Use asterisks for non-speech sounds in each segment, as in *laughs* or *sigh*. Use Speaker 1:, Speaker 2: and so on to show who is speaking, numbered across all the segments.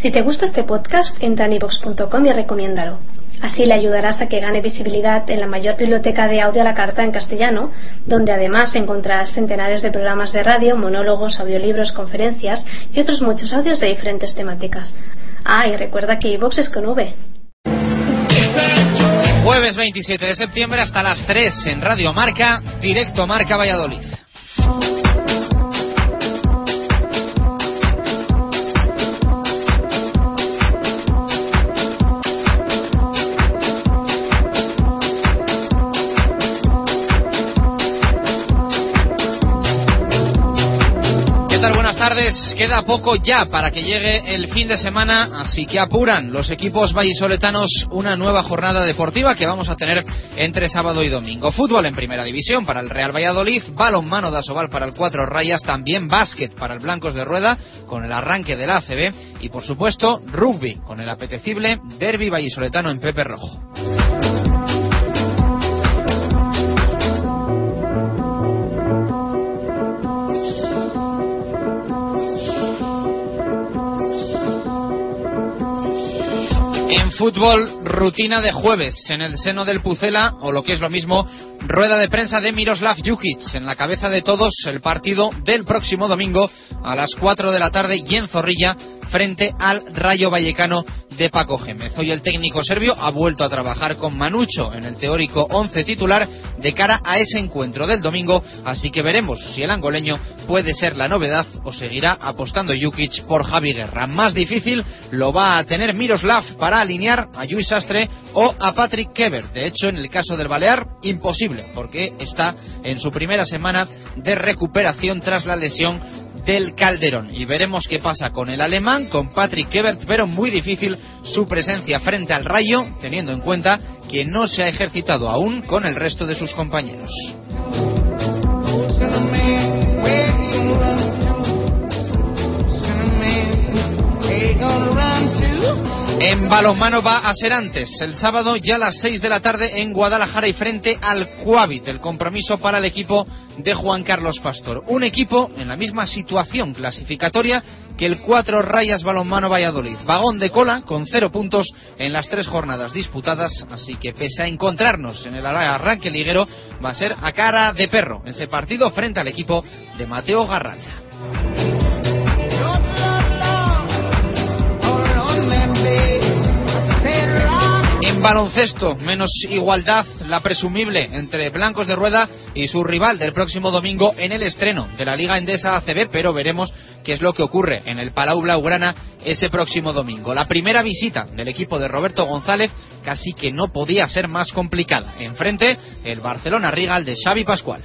Speaker 1: Si te gusta este podcast, entra en ivox.com y recomiéndalo. Así le ayudarás a que gane visibilidad en la mayor biblioteca de audio a la carta en castellano, donde además encontrarás centenares de programas de radio, monólogos, audiolibros, conferencias y otros muchos audios de diferentes temáticas. Ah, y recuerda que iVox es con V.
Speaker 2: Jueves 27 de septiembre hasta las 3 en Radio Marca, directo Marca Valladolid. Queda poco ya para que llegue el fin de semana, así que apuran los equipos vallisoletanos una nueva jornada deportiva que vamos a tener entre sábado y domingo. Fútbol en primera división para el Real Valladolid, balonmano de Asobal para el Cuatro Rayas, también básquet para el Blancos de Rueda con el arranque del ACB y por supuesto rugby con el apetecible derby vallisoletano en Pepe Rojo. Fútbol, rutina de jueves en el seno del Pucela, o lo que es lo mismo, rueda de prensa de Miroslav Jukic. En la cabeza de todos, el partido del próximo domingo a las 4 de la tarde y en Zorrilla frente al Rayo Vallecano de Paco Gémez. Hoy el técnico serbio ha vuelto a trabajar con Manucho en el teórico 11 titular de cara a ese encuentro del domingo, así que veremos si el angoleño puede ser la novedad o seguirá apostando Jukic por Javi Guerra. Más difícil lo va a tener Miroslav para alinear a Luis Sastre o a Patrick Keber. De hecho, en el caso del Balear, imposible, porque está en su primera semana de recuperación tras la lesión del Calderón. Y veremos qué pasa con el alemán, con Patrick Kebert, pero muy difícil su presencia frente al Rayo, teniendo en cuenta que no se ha ejercitado aún con el resto de sus compañeros. En balonmano va a ser antes, el sábado ya a las 6 de la tarde en Guadalajara y frente al Cuavit, el compromiso para el equipo de Juan Carlos Pastor. Un equipo en la misma situación clasificatoria que el cuatro Rayas Balonmano Valladolid. Vagón de cola con cero puntos en las tres jornadas disputadas, así que pese a encontrarnos en el arranque liguero, va a ser a cara de perro ese partido frente al equipo de Mateo Garralda. Baloncesto, menos igualdad, la presumible entre Blancos de Rueda y su rival del próximo domingo en el estreno de la Liga Endesa ACB, pero veremos qué es lo que ocurre en el Palau Blaugrana ese próximo domingo. La primera visita del equipo de Roberto González casi que no podía ser más complicada. Enfrente, el Barcelona Rigal de Xavi Pascual.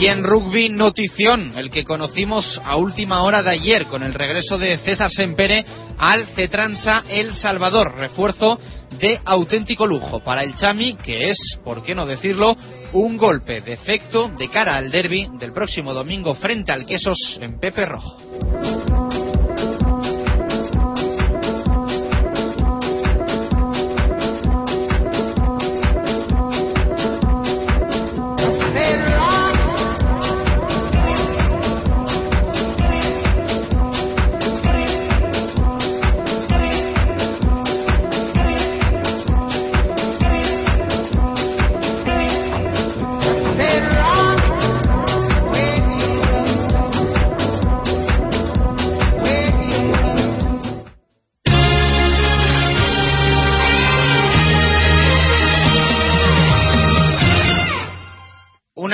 Speaker 2: Y en rugby, notición, el que conocimos a última hora de ayer con el regreso de César Sempere al Cetransa El Salvador. Refuerzo de auténtico lujo para el Chami, que es, por qué no decirlo, un golpe de efecto de cara al derby del próximo domingo frente al Quesos en Pepe Rojo.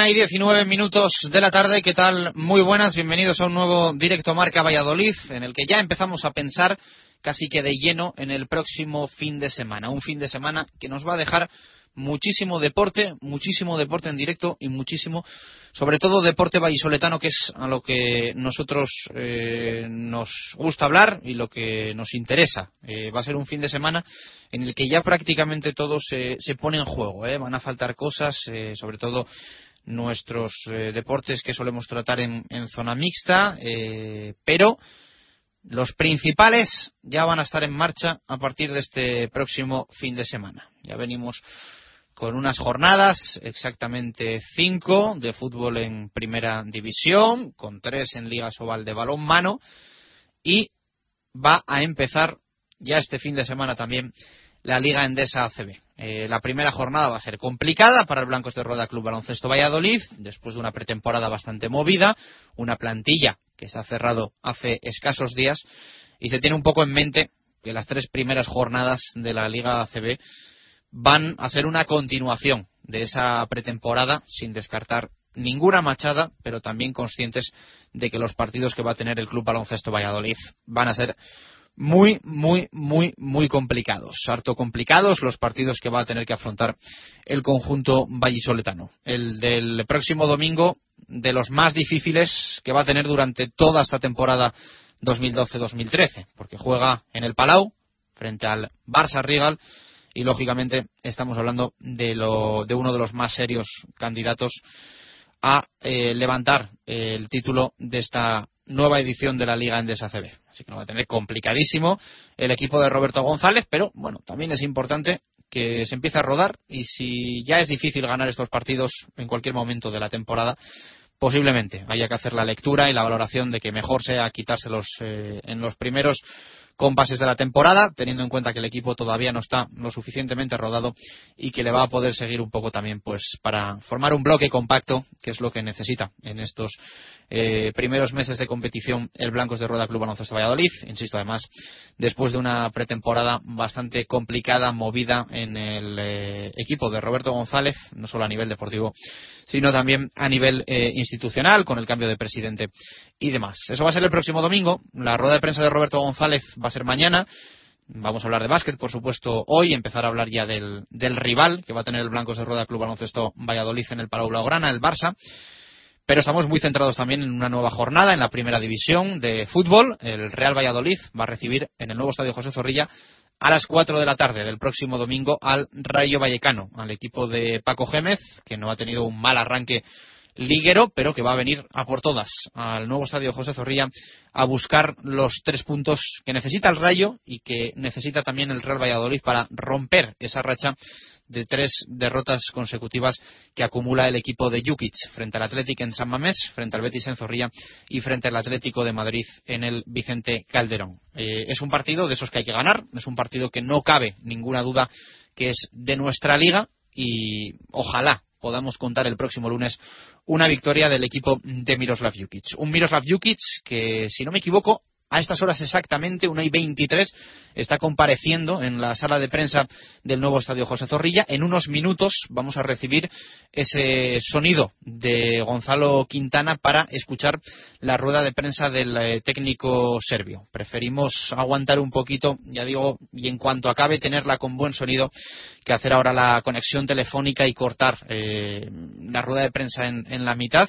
Speaker 2: Y 19 minutos de la tarde. ¿Qué tal? Muy buenas. Bienvenidos a un nuevo directo Marca Valladolid, en el que ya empezamos a pensar casi que de lleno en el próximo fin de semana. Un fin de semana que nos va a dejar muchísimo deporte, muchísimo deporte en directo y muchísimo, sobre todo deporte vallisoletano, que es a lo que nosotros eh, nos gusta hablar y lo que nos interesa. Eh, va a ser un fin de semana en el que ya prácticamente todo se, se pone en juego. ¿eh? Van a faltar cosas, sobre todo nuestros deportes que solemos tratar en, zona mixta, pero los principales ya van a estar en marcha a partir de este próximo fin de semana. Ya venimos con unas jornadas, exactamente cinco, de fútbol en primera división, con tres en Liga Sobal de balón-mano, y va a empezar ya este fin de semana también la Liga Endesa ACB. Eh, la primera jornada va a ser complicada para el Blancos de Roda Club Baloncesto Valladolid, después de una pretemporada bastante movida, una plantilla que se ha cerrado hace escasos días, y se tiene un poco en mente que las tres primeras jornadas de la Liga ACB van a ser una continuación de esa pretemporada sin descartar ninguna machada, pero también conscientes de que los partidos que va a tener el Club Baloncesto Valladolid van a ser muy, muy, muy, muy complicados. Harto complicados los partidos que va a tener que afrontar el conjunto vallisoletano. El del próximo domingo, de los más difíciles que va a tener durante toda esta temporada 2012-2013, porque juega en el Palau frente al Barça Rigal y lógicamente estamos hablando de, lo, de uno de los más serios candidatos a eh, levantar el título de esta nueva edición de la Liga Endesa CB. Así que lo va a tener complicadísimo el equipo de Roberto González, pero bueno, también es importante que se empiece a rodar y si ya es difícil ganar estos partidos en cualquier momento de la temporada, posiblemente haya que hacer la lectura y la valoración de que mejor sea quitárselos eh, en los primeros compases de la temporada, teniendo en cuenta que el equipo todavía no está lo suficientemente rodado y que le va a poder seguir un poco también pues para formar un bloque compacto, que es lo que necesita en estos eh, primeros meses de competición el Blancos de Rueda Club Baloncesto Valladolid. Insisto, además, después de una pretemporada bastante complicada, movida en el eh, equipo de Roberto González, no solo a nivel deportivo, sino también a nivel eh, institucional, con el cambio de presidente y demás. Eso va a ser el próximo domingo. La rueda de prensa de Roberto González va a ser mañana. Vamos a hablar de básquet, por supuesto, hoy, empezar a hablar ya del, rival que va a tener el Blancos de Rueda Club Baloncesto Valladolid en el Palau Blaugrana, el Barça. Pero estamos muy centrados también en una nueva jornada en la primera división de fútbol. El Real Valladolid va a recibir en el nuevo estadio José Zorrilla a las 4 de la tarde del próximo domingo al Rayo Vallecano, al equipo de Paco Gémez, que no ha tenido un mal arranque liguero, pero que va a venir a por todas al nuevo estadio José Zorrilla a buscar los tres puntos que necesita el Rayo y que necesita también el Real Valladolid para romper esa racha de tres derrotas consecutivas que acumula el equipo de Jukic frente al Atlético en San Mamés, frente al Betis en Zorrilla y frente al Atlético de Madrid en el Vicente Calderón. Eh, es un partido de esos que hay que ganar, es un partido que no cabe ninguna duda que es de nuestra liga y ojalá podamos contar el próximo lunes una victoria del equipo de Miroslav Jukic. Un Miroslav Jukic que, si no me equivoco, a estas horas exactamente, una y 23, está compareciendo en la sala de prensa del nuevo estadio José Zorrilla. En unos minutos vamos a recibir ese sonido de Gonzalo Quintana para escuchar la rueda de prensa del eh, técnico serbio. Preferimos aguantar un poquito, ya digo, y en cuanto acabe tenerla con buen sonido, que hacer ahora la conexión telefónica y cortar eh, la rueda de prensa en la mitad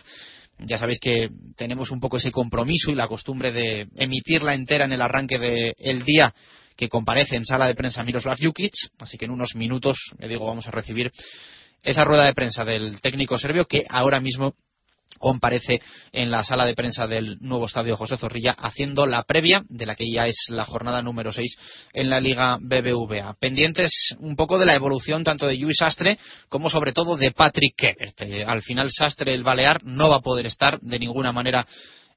Speaker 2: ya sabéis que tenemos un poco ese compromiso y la costumbre de emitirla entera en el arranque del día que comparece en sala de prensa Miroslav Jukic, así que en unos minutos, le digo, vamos a recibir esa rueda de prensa del técnico serbio que ahora mismo comparece en la sala de prensa del nuevo estadio José Zorrilla haciendo la previa de la que ya es la jornada número 6 en la Liga BBVA. Pendientes un poco de la evolución tanto de Luis Sastre como sobre todo de Patrick Kebert. Eh, al final Sastre, el Balear, no va a poder estar de ninguna manera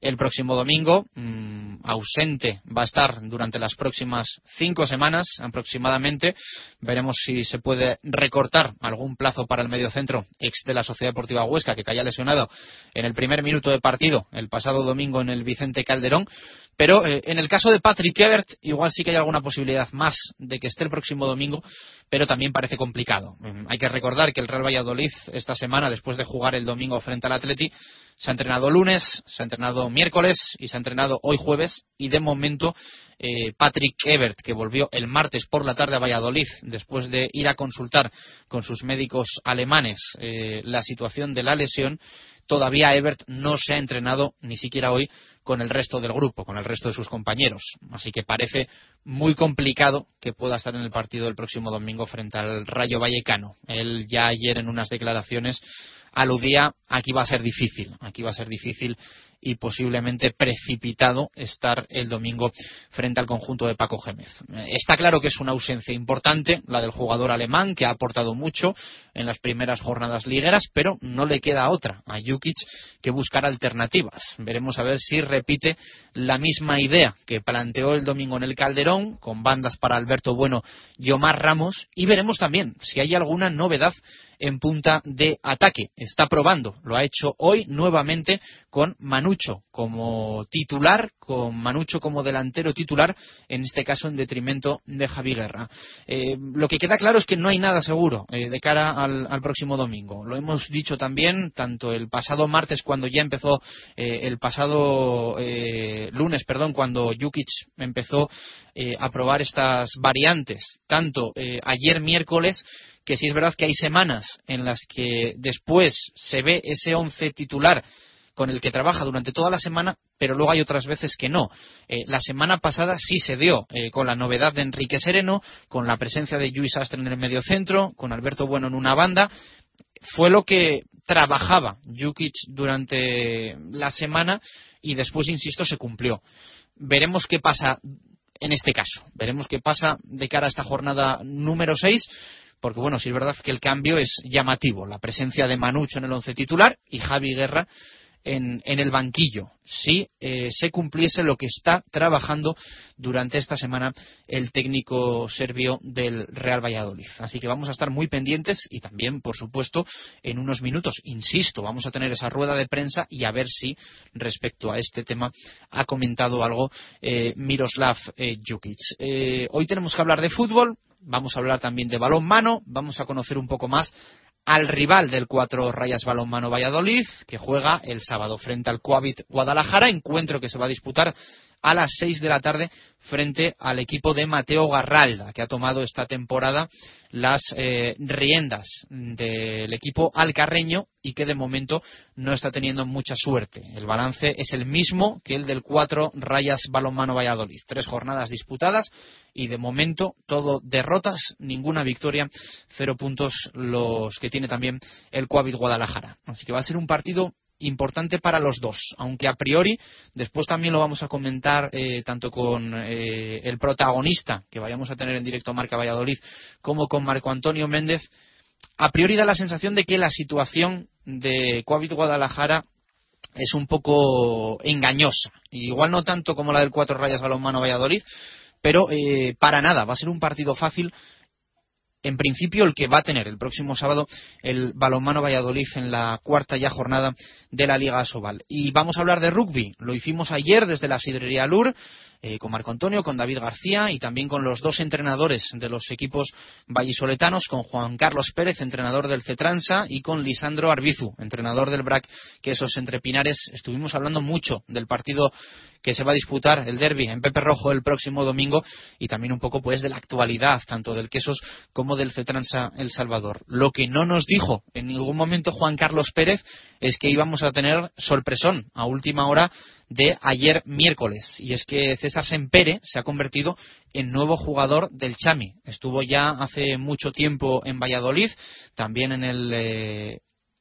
Speaker 2: el próximo domingo. Mm, ausente va a estar durante las próximas cinco semanas aproximadamente. Veremos si se puede recortar algún plazo para el mediocentro ex de la Sociedad Deportiva Huesca, que caía lesionado en el primer minuto de partido el pasado domingo en el Vicente Calderón. Pero eh, en el caso de Patrick Ebert, igual sí que hay alguna posibilidad más de que esté el próximo domingo, pero también parece complicado. Mm, hay que recordar que el Real Valladolid esta semana, después de jugar el domingo frente al Atleti, se ha entrenado lunes, se ha entrenado miércoles y se ha entrenado hoy jueves y de momento eh, Patrick Ebert, que volvió el martes por la tarde a Valladolid después de ir a consultar con sus médicos alemanes eh, la situación de la lesión, todavía Ebert no se ha entrenado ni siquiera hoy con el resto del grupo, con el resto de sus compañeros. Así que parece muy complicado que pueda estar en el partido del próximo domingo frente al Rayo Vallecano. Él ya ayer en unas declaraciones aludía aquí va a ser difícil, aquí va a ser difícil y posiblemente precipitado estar el domingo frente al conjunto de Paco Gémez. Está claro que es una ausencia importante la del jugador alemán que ha aportado mucho en las primeras jornadas ligueras, pero no le queda otra a Jukic que buscar alternativas. Veremos a ver si repite la misma idea que planteó el domingo en el Calderón con bandas para Alberto Bueno y Omar Ramos y veremos también si hay alguna novedad en punta de ataque. Está probando, lo ha hecho hoy nuevamente con Manucho como titular, con Manucho como delantero titular, en este caso en detrimento de Javi Guerra. Eh, lo que queda claro es que no hay nada seguro eh, de cara al, próximo domingo. Lo hemos dicho también tanto el pasado martes cuando ya empezó, eh, el pasado lunes, perdón, cuando Jukic empezó a probar estas variantes, tanto ayer miércoles que sí es verdad que hay semanas en las que después se ve ese once titular con el que trabaja durante toda la semana, pero luego hay otras veces que no. Eh, la semana pasada sí se dio, eh, con la novedad de Enrique Sereno, con la presencia de Luis Astre en el mediocentro, con Alberto Bueno en una banda. Fue lo que trabajaba Jukic durante la semana y después, insisto, se cumplió. Veremos qué pasa en este caso. Veremos qué pasa de cara a esta jornada número 6 porque bueno, sí es verdad que el cambio es llamativo, la presencia de Manucho en el once titular y Javi Guerra en, el banquillo, si eh, se cumpliese lo que está trabajando durante esta semana el técnico serbio del Real Valladolid. Así que vamos a estar muy pendientes y también, por supuesto, en unos minutos, insisto, vamos a tener esa rueda de prensa y a ver si respecto a este tema ha comentado algo eh, Miroslav eh, Jukic. hoy tenemos que hablar de fútbol, vamos a hablar también de balón mano, vamos a conocer un poco más al rival del cuatro rayas balonmano Valladolid, que juega el sábado frente al Coavit Guadalajara, encuentro que se va a disputar a las seis de la tarde frente al equipo de Mateo Garralda, que ha tomado esta temporada las eh, riendas del equipo alcarreño y que de momento no está teniendo mucha suerte. El balance es el mismo que el del cuatro rayas balonmano Valladolid. Tres jornadas disputadas y de momento todo derrotas, ninguna victoria, cero puntos los que tiene también el Coavit Guadalajara. Así que va a ser un partido importante para los dos, aunque a priori, después también lo vamos a comentar eh, tanto con eh, el protagonista que vayamos a tener en directo Marca Valladolid como con Marco Antonio Méndez, a priori da la sensación de que la situación de Coavit Guadalajara es un poco engañosa, igual no tanto como la del Cuatro Rayas Balonmano Valladolid, pero eh, para nada, va a ser un partido fácil en principio el que va a tener el próximo sábado el balonmano Valladolid en la cuarta ya jornada de la Liga Asobal. Y vamos a hablar de rugby. Lo hicimos ayer desde la Sidrería Lur. Eh, con Marco Antonio, con David García y también con los dos entrenadores de los equipos vallisoletanos, con Juan Carlos Pérez, entrenador del Cetransa, y con Lisandro Arbizu, entrenador del BRAC Quesos Entre Pinares. Estuvimos hablando mucho del partido que se va a disputar el derby en Pepe Rojo el próximo domingo y también un poco pues de la actualidad tanto del Quesos como del Cetransa El Salvador. Lo que no nos dijo en ningún momento Juan Carlos Pérez es que íbamos a tener sorpresón a última hora de ayer miércoles y es que César Sempere se ha convertido en nuevo jugador del Chami. Estuvo ya hace mucho tiempo en Valladolid, también en el eh,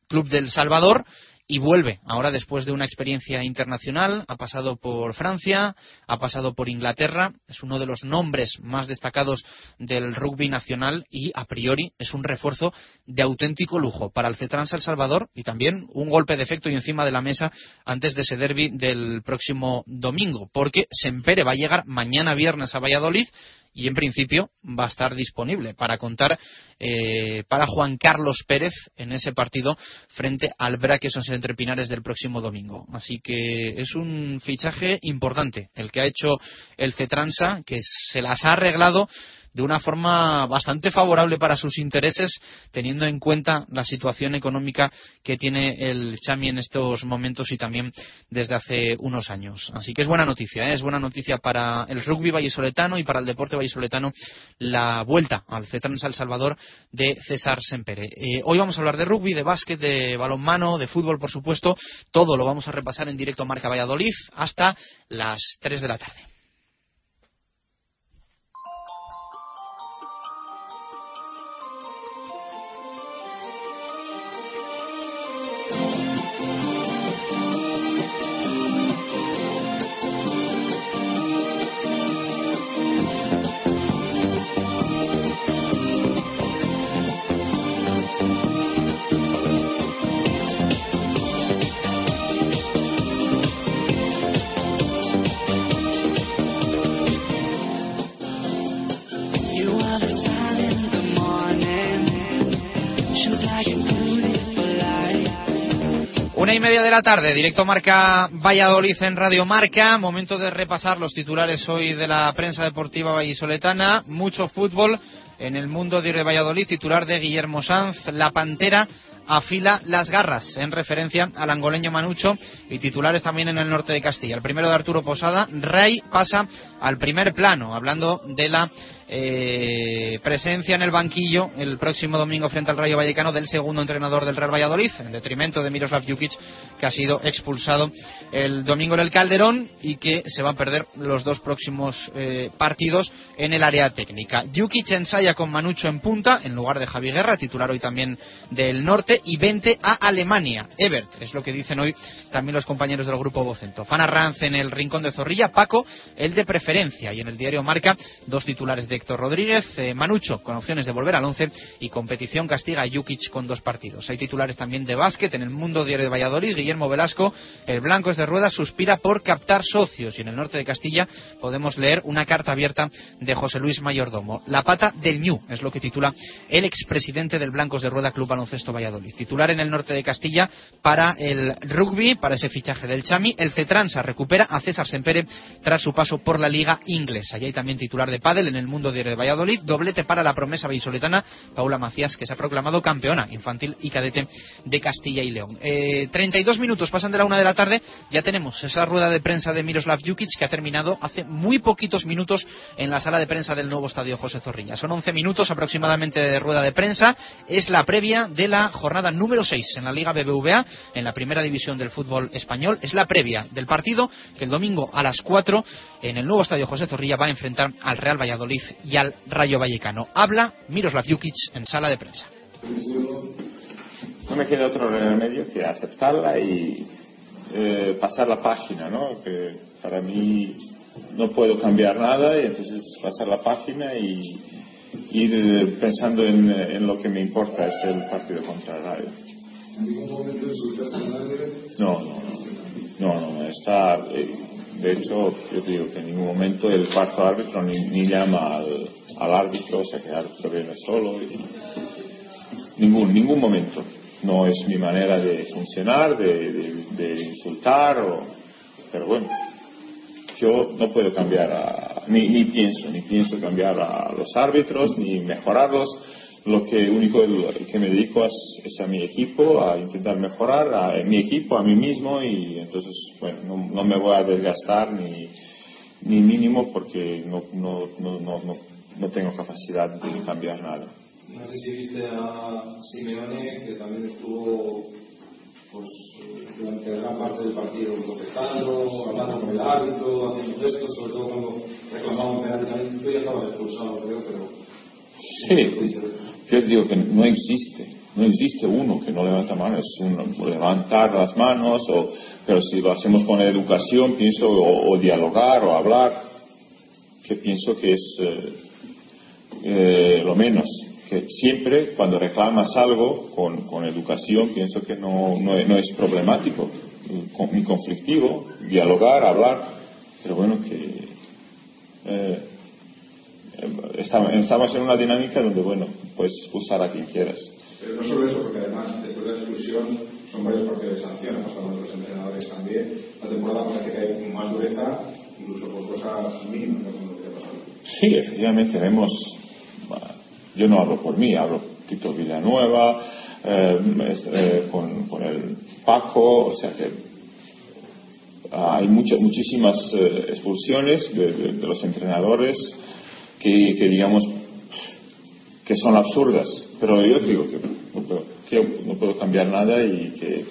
Speaker 2: Club del Salvador y vuelve ahora después de una experiencia internacional. Ha pasado por Francia, ha pasado por Inglaterra, es uno de los nombres más destacados del rugby nacional y a priori es un refuerzo de auténtico lujo para el Cetrans El Salvador y también un golpe de efecto y encima de la mesa antes de ese derby del próximo domingo, porque Sempere va a llegar mañana viernes a Valladolid y en principio va a estar disponible para contar eh, para Juan Carlos Pérez en ese partido frente al Braquesos entre Pinares del próximo domingo. Así que es un fichaje importante el que ha hecho el Cetransa, que se las ha arreglado de una forma bastante favorable para sus intereses, teniendo en cuenta la situación económica que tiene el Chami en estos momentos y también desde hace unos años. Así que es buena noticia, ¿eh? es buena noticia para el rugby vallisoletano y para el deporte vallisoletano la vuelta al CETRANS El Salvador de César Sempere. Eh, hoy vamos a hablar de rugby, de básquet, de balonmano, de fútbol, por supuesto. Todo lo vamos a repasar en directo Marca Valladolid hasta las 3 de la tarde. Una y media de la tarde, directo Marca Valladolid en Radio Marca. Momento de repasar los titulares hoy de la prensa deportiva vallisoletana. Mucho fútbol en el mundo de Valladolid. Titular de Guillermo Sanz, La Pantera afila las garras en referencia al angoleño Manucho y titulares también en el norte de Castilla. El primero de Arturo Posada, Rey pasa al primer plano, hablando de la eh, presencia en el banquillo el próximo domingo frente al Rayo Vallecano del segundo entrenador del Real Valladolid, en detrimento de Miroslav Jukic, que ha sido expulsado el domingo en el Calderón y que se va a perder los dos próximos eh, partidos en el área técnica. Jukic ensaya con Manucho en punta, en lugar de Javi Guerra, titular hoy también del norte, y vente a Alemania. Ebert, es lo que dicen hoy también los compañeros del grupo Vocento. Fana Ranz en el rincón de Zorrilla, Paco, el de preferencia, y en el diario Marca, dos titulares de Héctor Rodríguez, eh, Manucho con opciones de volver al once y competición castiga a Jukic con dos partidos. Hay titulares también de básquet en el mundo diario de Valladolid, Guillermo Velasco, el blanco es de ruedas, suspira por captar socios y en el norte de Castilla podemos leer una carta abierta de José Luis Mayordomo. La pata del Ñu es lo que titula el expresidente del Blancos de Rueda Club Baloncesto Valladolid. Titular en el norte de Castilla para el rugby, para ese fichaje del Chami, el Cetransa recupera a César Sempere tras su paso por la liga inglesa. Y hay también titular de pádel en el mundo de Valladolid, doblete para la promesa vallisoletana. Paula Macías, que se ha proclamado campeona infantil y cadete de Castilla y León. Eh, 32 minutos pasan de la una de la tarde, ya tenemos esa rueda de prensa de Miroslav Jukic que ha terminado hace muy poquitos minutos en la sala de prensa del nuevo estadio José Zorrilla. Son 11 minutos aproximadamente de rueda de prensa, es la previa de la jornada número 6 en la Liga BBVA, en la primera división del fútbol español, es la previa del partido que el domingo a las 4 en el nuevo estadio José Zorrilla va a enfrentar al Real Valladolid y al Rayo Vallecano. Habla Miroslav Jukic en sala de prensa.
Speaker 3: No me queda otro remedio que aceptarla y eh, pasar la página, ¿no? Que para mí no puedo cambiar nada y entonces pasar la página y ir pensando en, en lo que me importa es el partido contra el Rayo. No, no, no, no, no, está, eh, de hecho, yo digo que en ningún momento el cuarto árbitro ni, ni llama al, al, árbitro, o sea que el árbitro viene solo. Y, ningún, ningún momento. No es mi manera de funcionar, de, de, de insultar, o, pero bueno, yo no puedo cambiar, a, ni, ni pienso, ni pienso cambiar a los árbitros, ni mejorarlos lo que único que me dedico es, es, a mi equipo, a intentar mejorar a, mi equipo, a mí mismo y entonces, bueno, no, no me voy a desgastar ni, ni mínimo porque no, no, no, no, no tengo capacidad de cambiar nada.
Speaker 4: No sé si viste a Simeone, que también estuvo pues, durante gran parte del partido protestando, hablando con el árbitro, haciendo gestos, sobre todo cuando reclamaba un penalti también. Tú ya estabas expulsado, creo, pero
Speaker 3: Sí, yo digo que no existe, no existe uno que no levanta manos, uno, levantar las manos, o, pero si lo hacemos con educación, pienso, o, dialogar o hablar, que pienso que es eh, eh, lo menos. Que siempre cuando reclamas algo con, con educación, pienso que no, no, no es problemático, ni conflictivo, dialogar, hablar, pero bueno, que. Eh, estamos en una dinámica donde, bueno, puedes usar a quien quieras.
Speaker 4: Pero no solo eso, porque además, después de la exclusión, son varios partidos de sanción, hablado de los entrenadores también. La temporada parece que hay más dureza, incluso por cosas mínimas, ¿no?
Speaker 3: Sí, efectivamente, hemos, yo no hablo por mí, hablo Tito Villanueva, eh, con, con, el Paco, o sea que hay muchas, muchísimas expulsiones de, los entrenadores que, que, digamos que son absurdas, pero yo digo que no puedo, que no puedo cambiar nada y que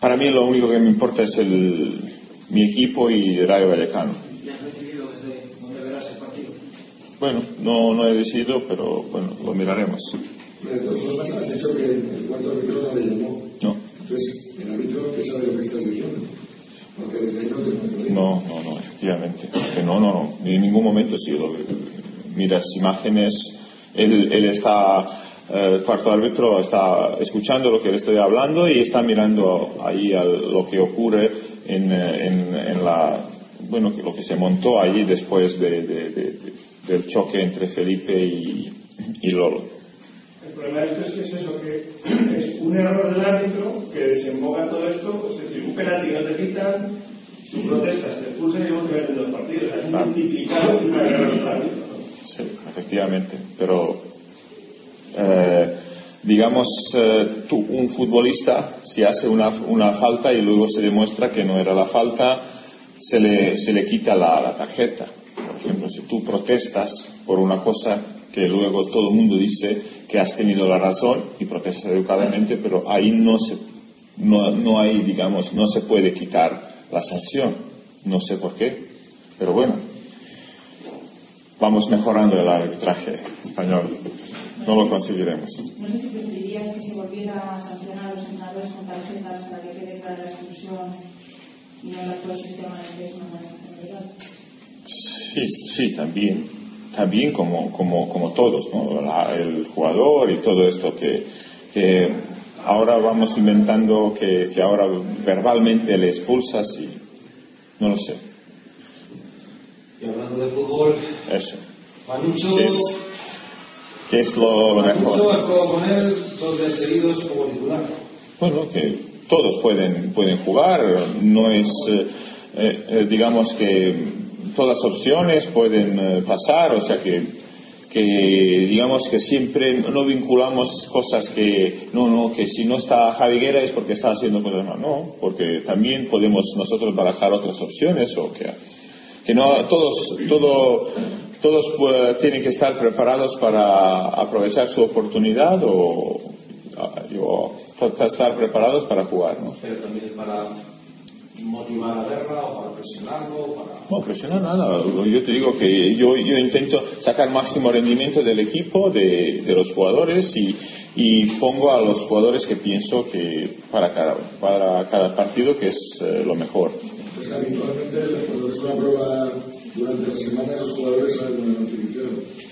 Speaker 3: para mí lo único que me importa es el, mi equipo y Rayo Vallecano.
Speaker 5: ¿Y has decidido desde dónde verás el partido?
Speaker 3: Bueno, no, no he decidido, pero bueno, lo miraremos.
Speaker 6: has dicho que el cuarto árbitro no le llamó.
Speaker 3: No.
Speaker 6: Entonces, el árbitro que sabe lo que estás diciendo. No
Speaker 3: No, no, efectivamente. Que no, no, no. En ningún momento he sido. Miras imágenes, él, él está el cuarto árbitro está escuchando lo que le estoy hablando y está mirando ahí lo que ocurre en, en, la bueno lo que se montó allí después de, del choque entre Felipe y, y, Lolo.
Speaker 7: El problema de esto es que es eso, que es un error del árbitro que desemboca todo esto, es decir, un penalti no te quitan, tú protestas, te expulsan y luego te meten dos partidos. Es multiplicado una árbitro.
Speaker 3: Sí, efectivamente, pero eh, digamos, eh, tú, un futbolista, si hace una, una, falta y luego se demuestra que no era la falta, se le, se le quita la, la, tarjeta. Por ejemplo, si tú protestas por una cosa que luego todo el mundo dice que has tenido la razón y protestas educadamente, pero ahí no se, no, no hay, digamos, no se puede quitar la sanción. No sé por qué, pero bueno, vamos mejorando el arbitraje español no lo conseguiremos.
Speaker 8: No sé si preferirías que se volviera a sancionar a los entrenadores con tarjetas para que quede clara la expulsión y no el actual sistema de que es
Speaker 3: Sí, sí, también. También como, como, como todos, ¿no? el jugador y todo esto que, que ahora vamos inventando que, que ahora verbalmente le expulsas y no lo sé.
Speaker 4: Y hablando de fútbol,
Speaker 3: eso.
Speaker 4: Manucho,
Speaker 3: ¿Qué es lo mejor? Bueno, que todos pueden, pueden jugar, no es, eh, eh, digamos que todas opciones pueden eh, pasar, o sea que, que digamos que siempre no vinculamos cosas que, no, no, que si no está Javiguera es porque está haciendo cosas mal, no, porque también podemos nosotros barajar otras opciones o que, que no, todos, todo, todos pues, tienen que estar preparados para aprovechar su oportunidad o, estar preparados para jugar. ¿no?
Speaker 4: Motivar a guerra o para presionarlo. Para...
Speaker 3: No, presionar nada. Yo te digo que yo, yo intento sacar máximo rendimiento del equipo, de, de los jugadores y, y, pongo a los jugadores que pienso que para cada, para cada partido que es eh, lo mejor.
Speaker 6: Pues habitualmente cuando es una prueba durante la semana los jugadores saben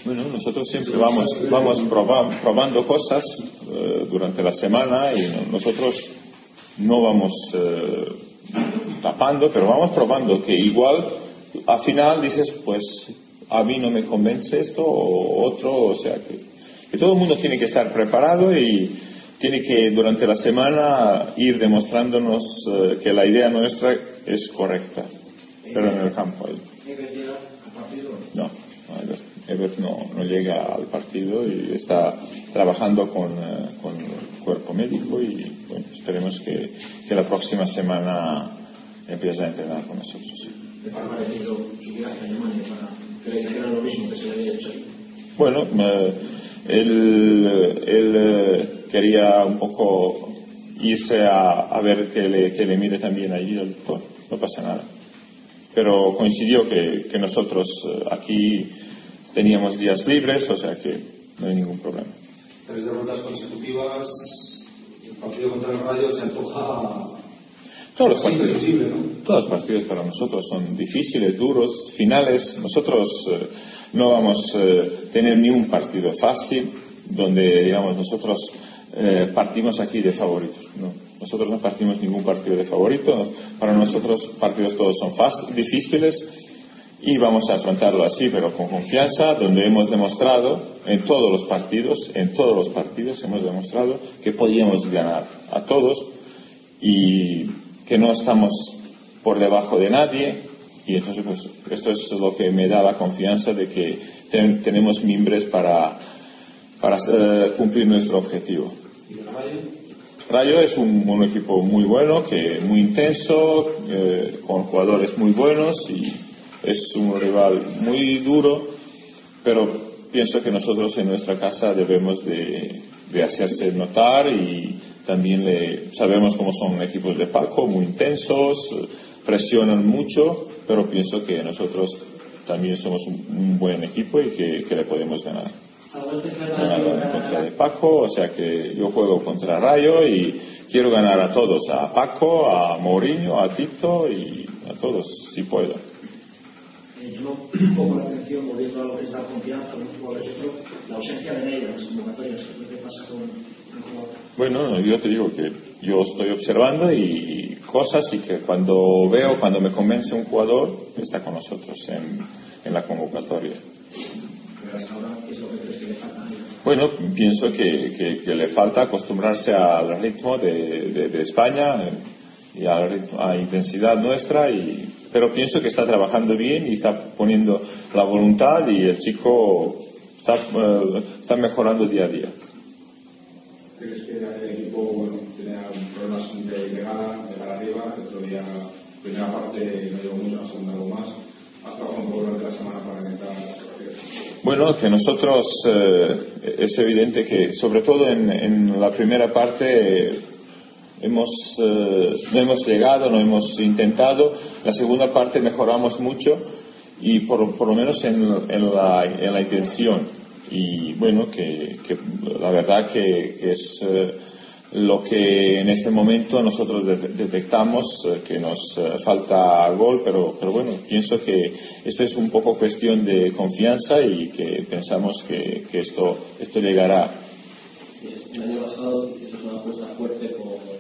Speaker 3: Bueno, nosotros siempre vamos, vamos probando, cosas eh, durante la semana y nosotros no vamos eh, tapando, pero vamos probando que igual al final dices, pues a mí no me convence esto o otro, o sea que, todo el mundo tiene que estar preparado y tiene que durante la semana ir demostrándonos eh, que la idea nuestra es correcta, pero en el campo. Ahí. Ever no, no, llega al partido y está trabajando con, eh, con el cuerpo médico y bueno, esperemos que, que, la próxima semana empiece a entrenar con nosotros.
Speaker 5: ¿Le ha parecido subir hasta Alemania para que le dijeran lo mismo que se le había hecho?
Speaker 3: Bueno, él, él eh, quería un poco irse a, a ver que le, que le mire también allí no pasa nada pero coincidió que, que nosotros eh, aquí teníamos días libres, o sea que no hay ningún problema.
Speaker 4: Tres derrotas consecutivas, el partido contra el Rayo se antoja
Speaker 3: todos los, partidos, ¿no? todos los partidos para nosotros son difíciles, duros, finales. Nosotros eh, no vamos a eh, tener ni un partido fácil donde, digamos, nosotros partimos aquí de favoritos. ¿no? Nosotros no partimos ningún partido de favorito. Para nosotros partidos todos son difíciles y vamos a afrontarlo así, pero con confianza, donde hemos demostrado en todos los partidos, en todos los partidos hemos demostrado que podíamos ganar a todos y que no estamos por debajo de nadie y entonces pues esto es lo que me da la confianza de que tenemos mimbres para para eh, cumplir nuestro objetivo. Rayo es un, equipo muy bueno, que muy intenso, eh, con jugadores muy buenos y es un rival muy duro, pero pienso que nosotros en nuestra casa debemos de, de hacerse notar y también le, sabemos cómo son equipos de Paco, muy intensos, presionan mucho, pero pienso que nosotros también somos un, buen equipo y que, que le podemos ganar en contra de Paco, o sea que yo juego contra Rayo y quiero ganar a todos, a Paco, a Mourinho, a Tito y a todos, si puedo.
Speaker 5: Eh, llamó un poco la atención, volviendo a lo que es la confianza, la ausencia de Neira en las convocatorias, ¿qué pasa con el jugador?
Speaker 3: Bueno, yo te digo que yo estoy observando y cosas y que cuando veo, cuando me convence un jugador, está con nosotros en, en la convocatoria.
Speaker 5: Pero hasta ahora, ¿qué es lo que crees que le falta a?
Speaker 3: Bueno, pienso que, que, que, le falta acostumbrarse al ritmo de, de, de España y a la intensidad nuestra, y, pero pienso que está trabajando bien y está poniendo la voluntad y el chico está, uh, está mejorando día a día.
Speaker 4: ¿Crees que el equipo bueno, tenía problemas de llegar, llegar arriba? El otro día, primera parte no llegó mucho, la segunda algo más. ¿Has trabajado un poco durante la semana para intentar
Speaker 3: bueno, que nosotros eh, es evidente que, sobre todo en, en la primera parte, hemos, eh, no hemos llegado, no hemos intentado. La segunda parte mejoramos mucho y por, por lo menos en, en, la, en, la, intención. Y bueno, que, que la verdad que, que es lo que en este momento nosotros detectamos eh, que nos eh, falta gol, pero, pero bueno, pienso que esto es un poco cuestión de confianza y que pensamos que, que esto, esto llegará.
Speaker 9: El año pasado una apuesta fuerte por,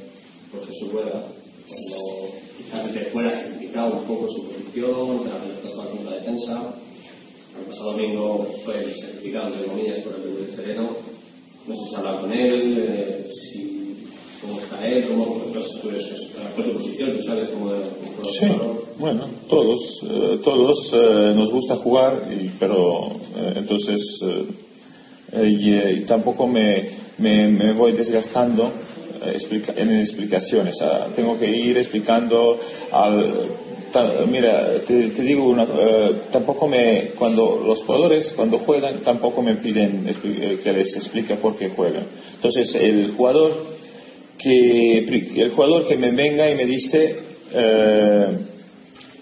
Speaker 9: por Jesús Rueda, cuando quizás desde fuera se criticaba un poco su posición, la pelota con la defensa. El pasado domingo fue certificado de Comillas por el Perú de Sereno. No sé si se ha hablado con él, eh, si cómo está él, cómo pues, tu posición, tú sabes cómo, cómo
Speaker 3: Sí, bueno, todos, eh, todos eh, nos gusta jugar, y, pero eh, entonces y, y, tampoco me, me, me voy desgastando explica, en explicaciones. Ah, tengo que ir explicando al mira, te, te digo una, uh, tampoco me, cuando los jugadores cuando juegan tampoco me piden que les explique por qué juegan. Entonces el jugador que el jugador que me venga y me dice eh,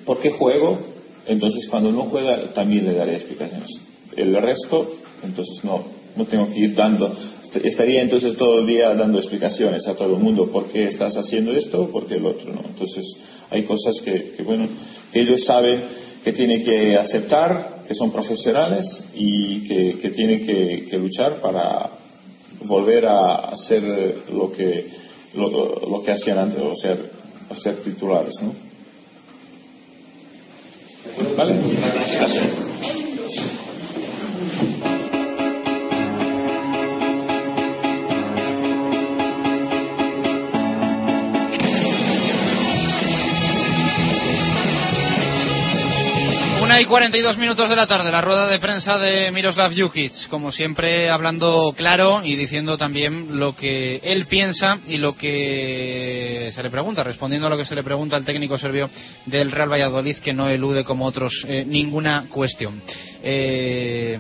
Speaker 3: por qué juego, entonces cuando no juega también le daré explicaciones. El resto, entonces no, no tengo que ir dando, estaría entonces todo el día dando explicaciones a todo el mundo por qué estás haciendo esto, por qué el otro, ¿no? Entonces hay cosas que, bueno, que ellos saben que tienen que aceptar, que son profesionales y que, tienen que, luchar para volver a hacer lo que lo, que hacían antes, o sea, ser titulares. ¿Vale? Gracias.
Speaker 2: Una y 42 minutos de la tarde, la rueda de prensa de Miroslav Jukic, como siempre hablando claro y diciendo también lo que él piensa y lo que se le pregunta, respondiendo a lo que se le pregunta al técnico serbio del Real Valladolid, que no elude como otros eh, ninguna cuestión. Eh,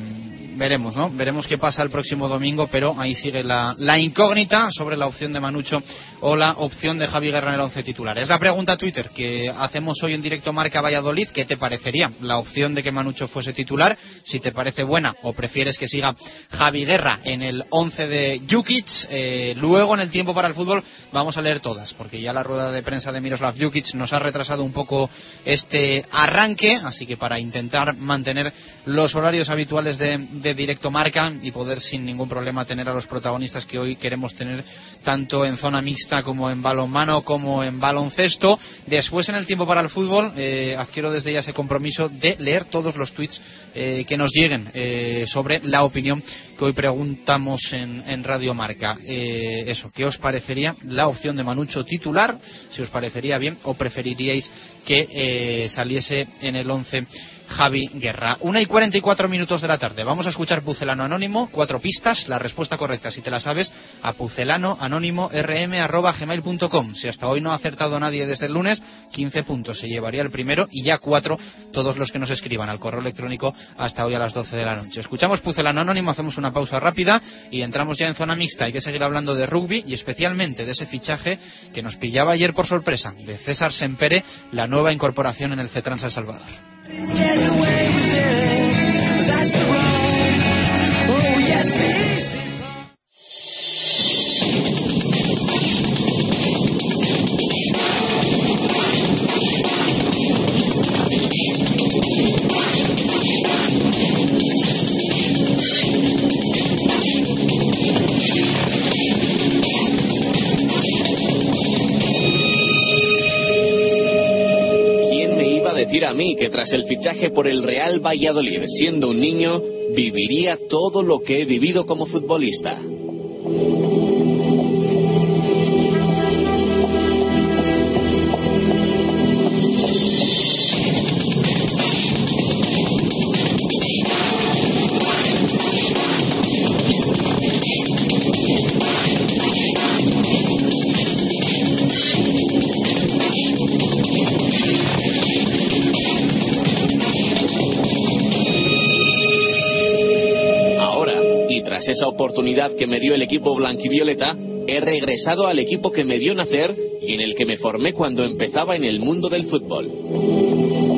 Speaker 2: veremos, ¿no? Veremos qué pasa el próximo domingo, pero ahí sigue la, la, incógnita sobre la opción de Manucho o la opción de Javi Guerra en el once titular. Es la pregunta Twitter que hacemos hoy en directo Marca Valladolid. ¿Qué te parecería la opción de que Manucho fuese titular? Si te parece buena o prefieres que siga Javi Guerra en el once de Jukic. Eh, luego en el tiempo para el fútbol vamos a leer todas, porque ya la rueda de prensa de Miroslav Jukic nos ha retrasado un poco este arranque, así que para intentar mantener los horarios habituales de directo marca y poder sin ningún problema tener a los protagonistas que hoy queremos tener tanto en zona mixta como en balonmano como en baloncesto. Después en el tiempo para el fútbol eh, adquiero desde ya ese compromiso de leer todos los tweets eh, que nos lleguen eh, sobre la opinión que hoy preguntamos en, en Radio Marca. eso, ¿qué os parecería la opción de Manucho titular? Si os parecería bien o preferiríais que saliese en el 11 Javi Guerra. Una y 44 minutos de la tarde. Vamos a escuchar Pucelano Anónimo, cuatro pistas. La respuesta correcta, si te la sabes, a pucelanoanónimo.rm.gmail.com. Si hasta hoy no ha acertado nadie desde el lunes, 15 puntos se llevaría el primero y ya cuatro todos los que nos escriban al correo electrónico hasta hoy a las 12 de la noche. Escuchamos Pucelano Anónimo, hacemos una pausa rápida y entramos ya en zona mixta. Hay que seguir hablando de rugby y especialmente de ese fichaje que nos pillaba ayer por sorpresa, de César Sempere, la nueva incorporación en el CETRAN San Salvador.
Speaker 10: Que tras el fichaje por el Real Valladolid, siendo un niño, viviría todo lo que he vivido como futbolista. Oportunidad que me dio el equipo blanquivioleta, he regresado al equipo que me dio nacer y en el que me formé cuando empezaba en el mundo del fútbol.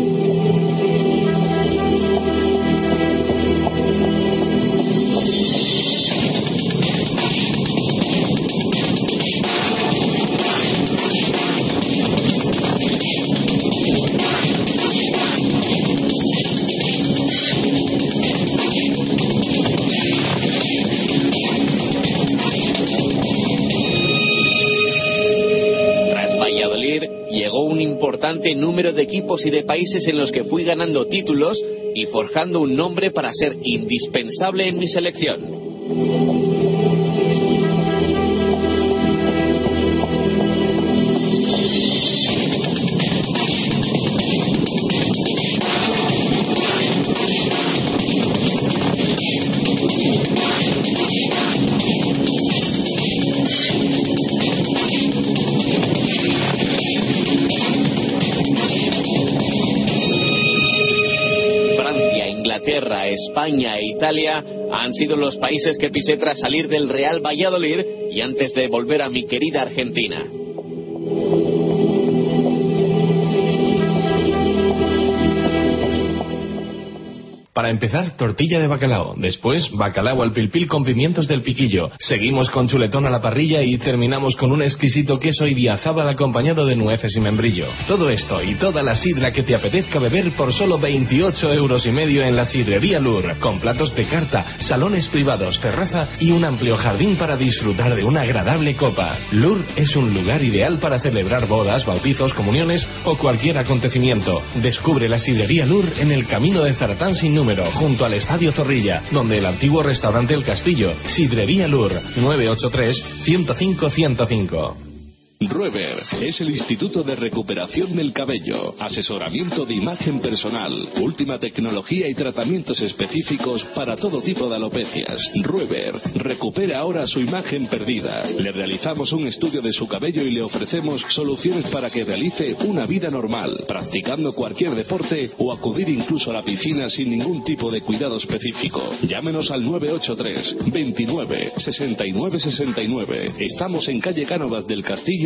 Speaker 10: De equipos y de países en los que fui ganando títulos y forjando un nombre para ser indispensable en mi selección. Italia han sido los países que pisé tras salir del Real Valladolid y antes de volver a mi querida Argentina.
Speaker 11: Para empezar, tortilla de bacalao. Después, bacalao al pilpil con pimientos del piquillo. Seguimos con chuletón a la parrilla y terminamos con un exquisito queso idiazábal acompañado de nueces y membrillo. Todo esto y toda la sidra que te apetezca beber por solo 28 euros y medio en la sidrería Lur. Con platos de carta, salones privados, terraza y un amplio jardín para disfrutar de una agradable copa. Lur es un lugar ideal para celebrar bodas, bautizos, comuniones o cualquier acontecimiento. Descubre la sidrería Lur en el camino de Zaratán sin número junto al Estadio Zorrilla, donde el antiguo restaurante El Castillo, Sidrería Lur, 983 105 105.
Speaker 12: Rueber es el Instituto de Recuperación del Cabello, asesoramiento de imagen personal, última tecnología y tratamientos específicos para todo tipo de alopecias. Rueber recupera ahora su imagen perdida. Le realizamos un estudio de su cabello y le ofrecemos soluciones para que realice una vida normal, practicando cualquier deporte o acudir incluso a la piscina sin ningún tipo de cuidado específico. Llámenos al 983 29 69 69. Estamos en calle Cánovas del Castillo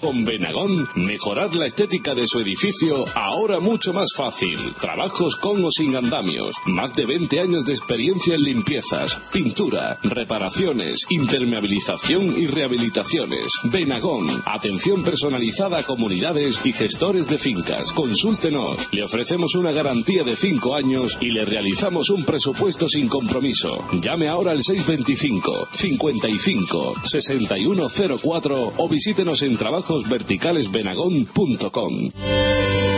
Speaker 12: Con Benagón, mejorar la estética de su edificio ahora mucho más fácil. Trabajos con o sin andamios. Más de 20 años de experiencia en limpiezas, pintura, reparaciones, impermeabilización y rehabilitaciones. Benagón, atención personalizada a comunidades y gestores de fincas. Consúltenos. Le ofrecemos una garantía de 5 años y le realizamos un presupuesto sin compromiso. Llame ahora al 625 55 6104 o visítenos en trabajosverticalesbenagón.com.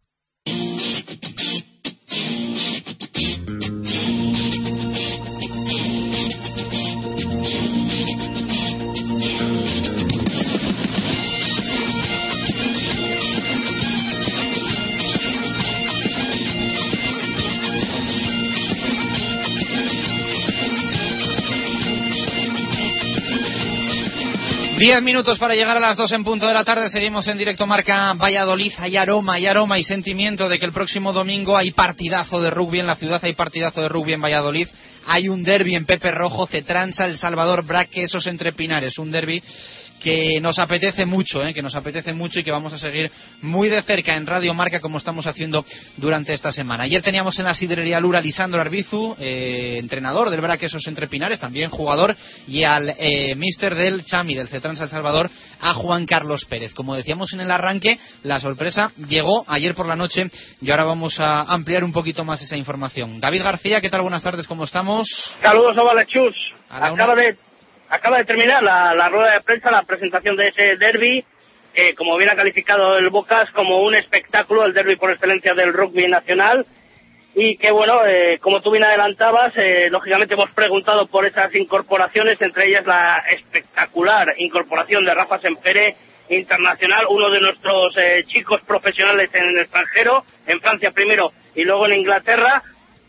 Speaker 2: Diez minutos para llegar a las dos en punto de la tarde. Seguimos en directo Marca Valladolid. Hay aroma, hay aroma y sentimiento de que el próximo domingo hay partidazo de rugby en la ciudad, hay partidazo de rugby en Valladolid. Hay un derby en Pepe Rojo, Cetransa, El Salvador, Braque, esos entre Pinares. Un derby que nos apetece mucho, ¿eh? que nos apetece mucho y que vamos a seguir muy de cerca en Radio Marca como estamos haciendo durante esta semana. Ayer teníamos en la sidrería Lura a Lisandro Arbizu, eh, entrenador del Braquesos Entre Pinares, también jugador, y al eh, mister del Chami, del Cetrans El Salvador, a Juan Carlos Pérez. Como decíamos en el arranque, la sorpresa llegó ayer por la noche y ahora vamos a ampliar un poquito más esa información. David García, ¿qué tal? Buenas tardes, ¿cómo estamos?
Speaker 13: Saludos, Ovalechus. Acaba de acaba de terminar la, rueda de prensa, la presentación de ese derby, eh, como bien ha calificado el Bocas, como un espectáculo, el derby por excelencia del rugby nacional. Y que bueno, eh, como tú bien adelantabas, eh, lógicamente hemos preguntado por esas incorporaciones, entre ellas la espectacular incorporación de Rafa Sempere, internacional, uno de nuestros eh, chicos profesionales en el extranjero, en Francia primero y luego en Inglaterra,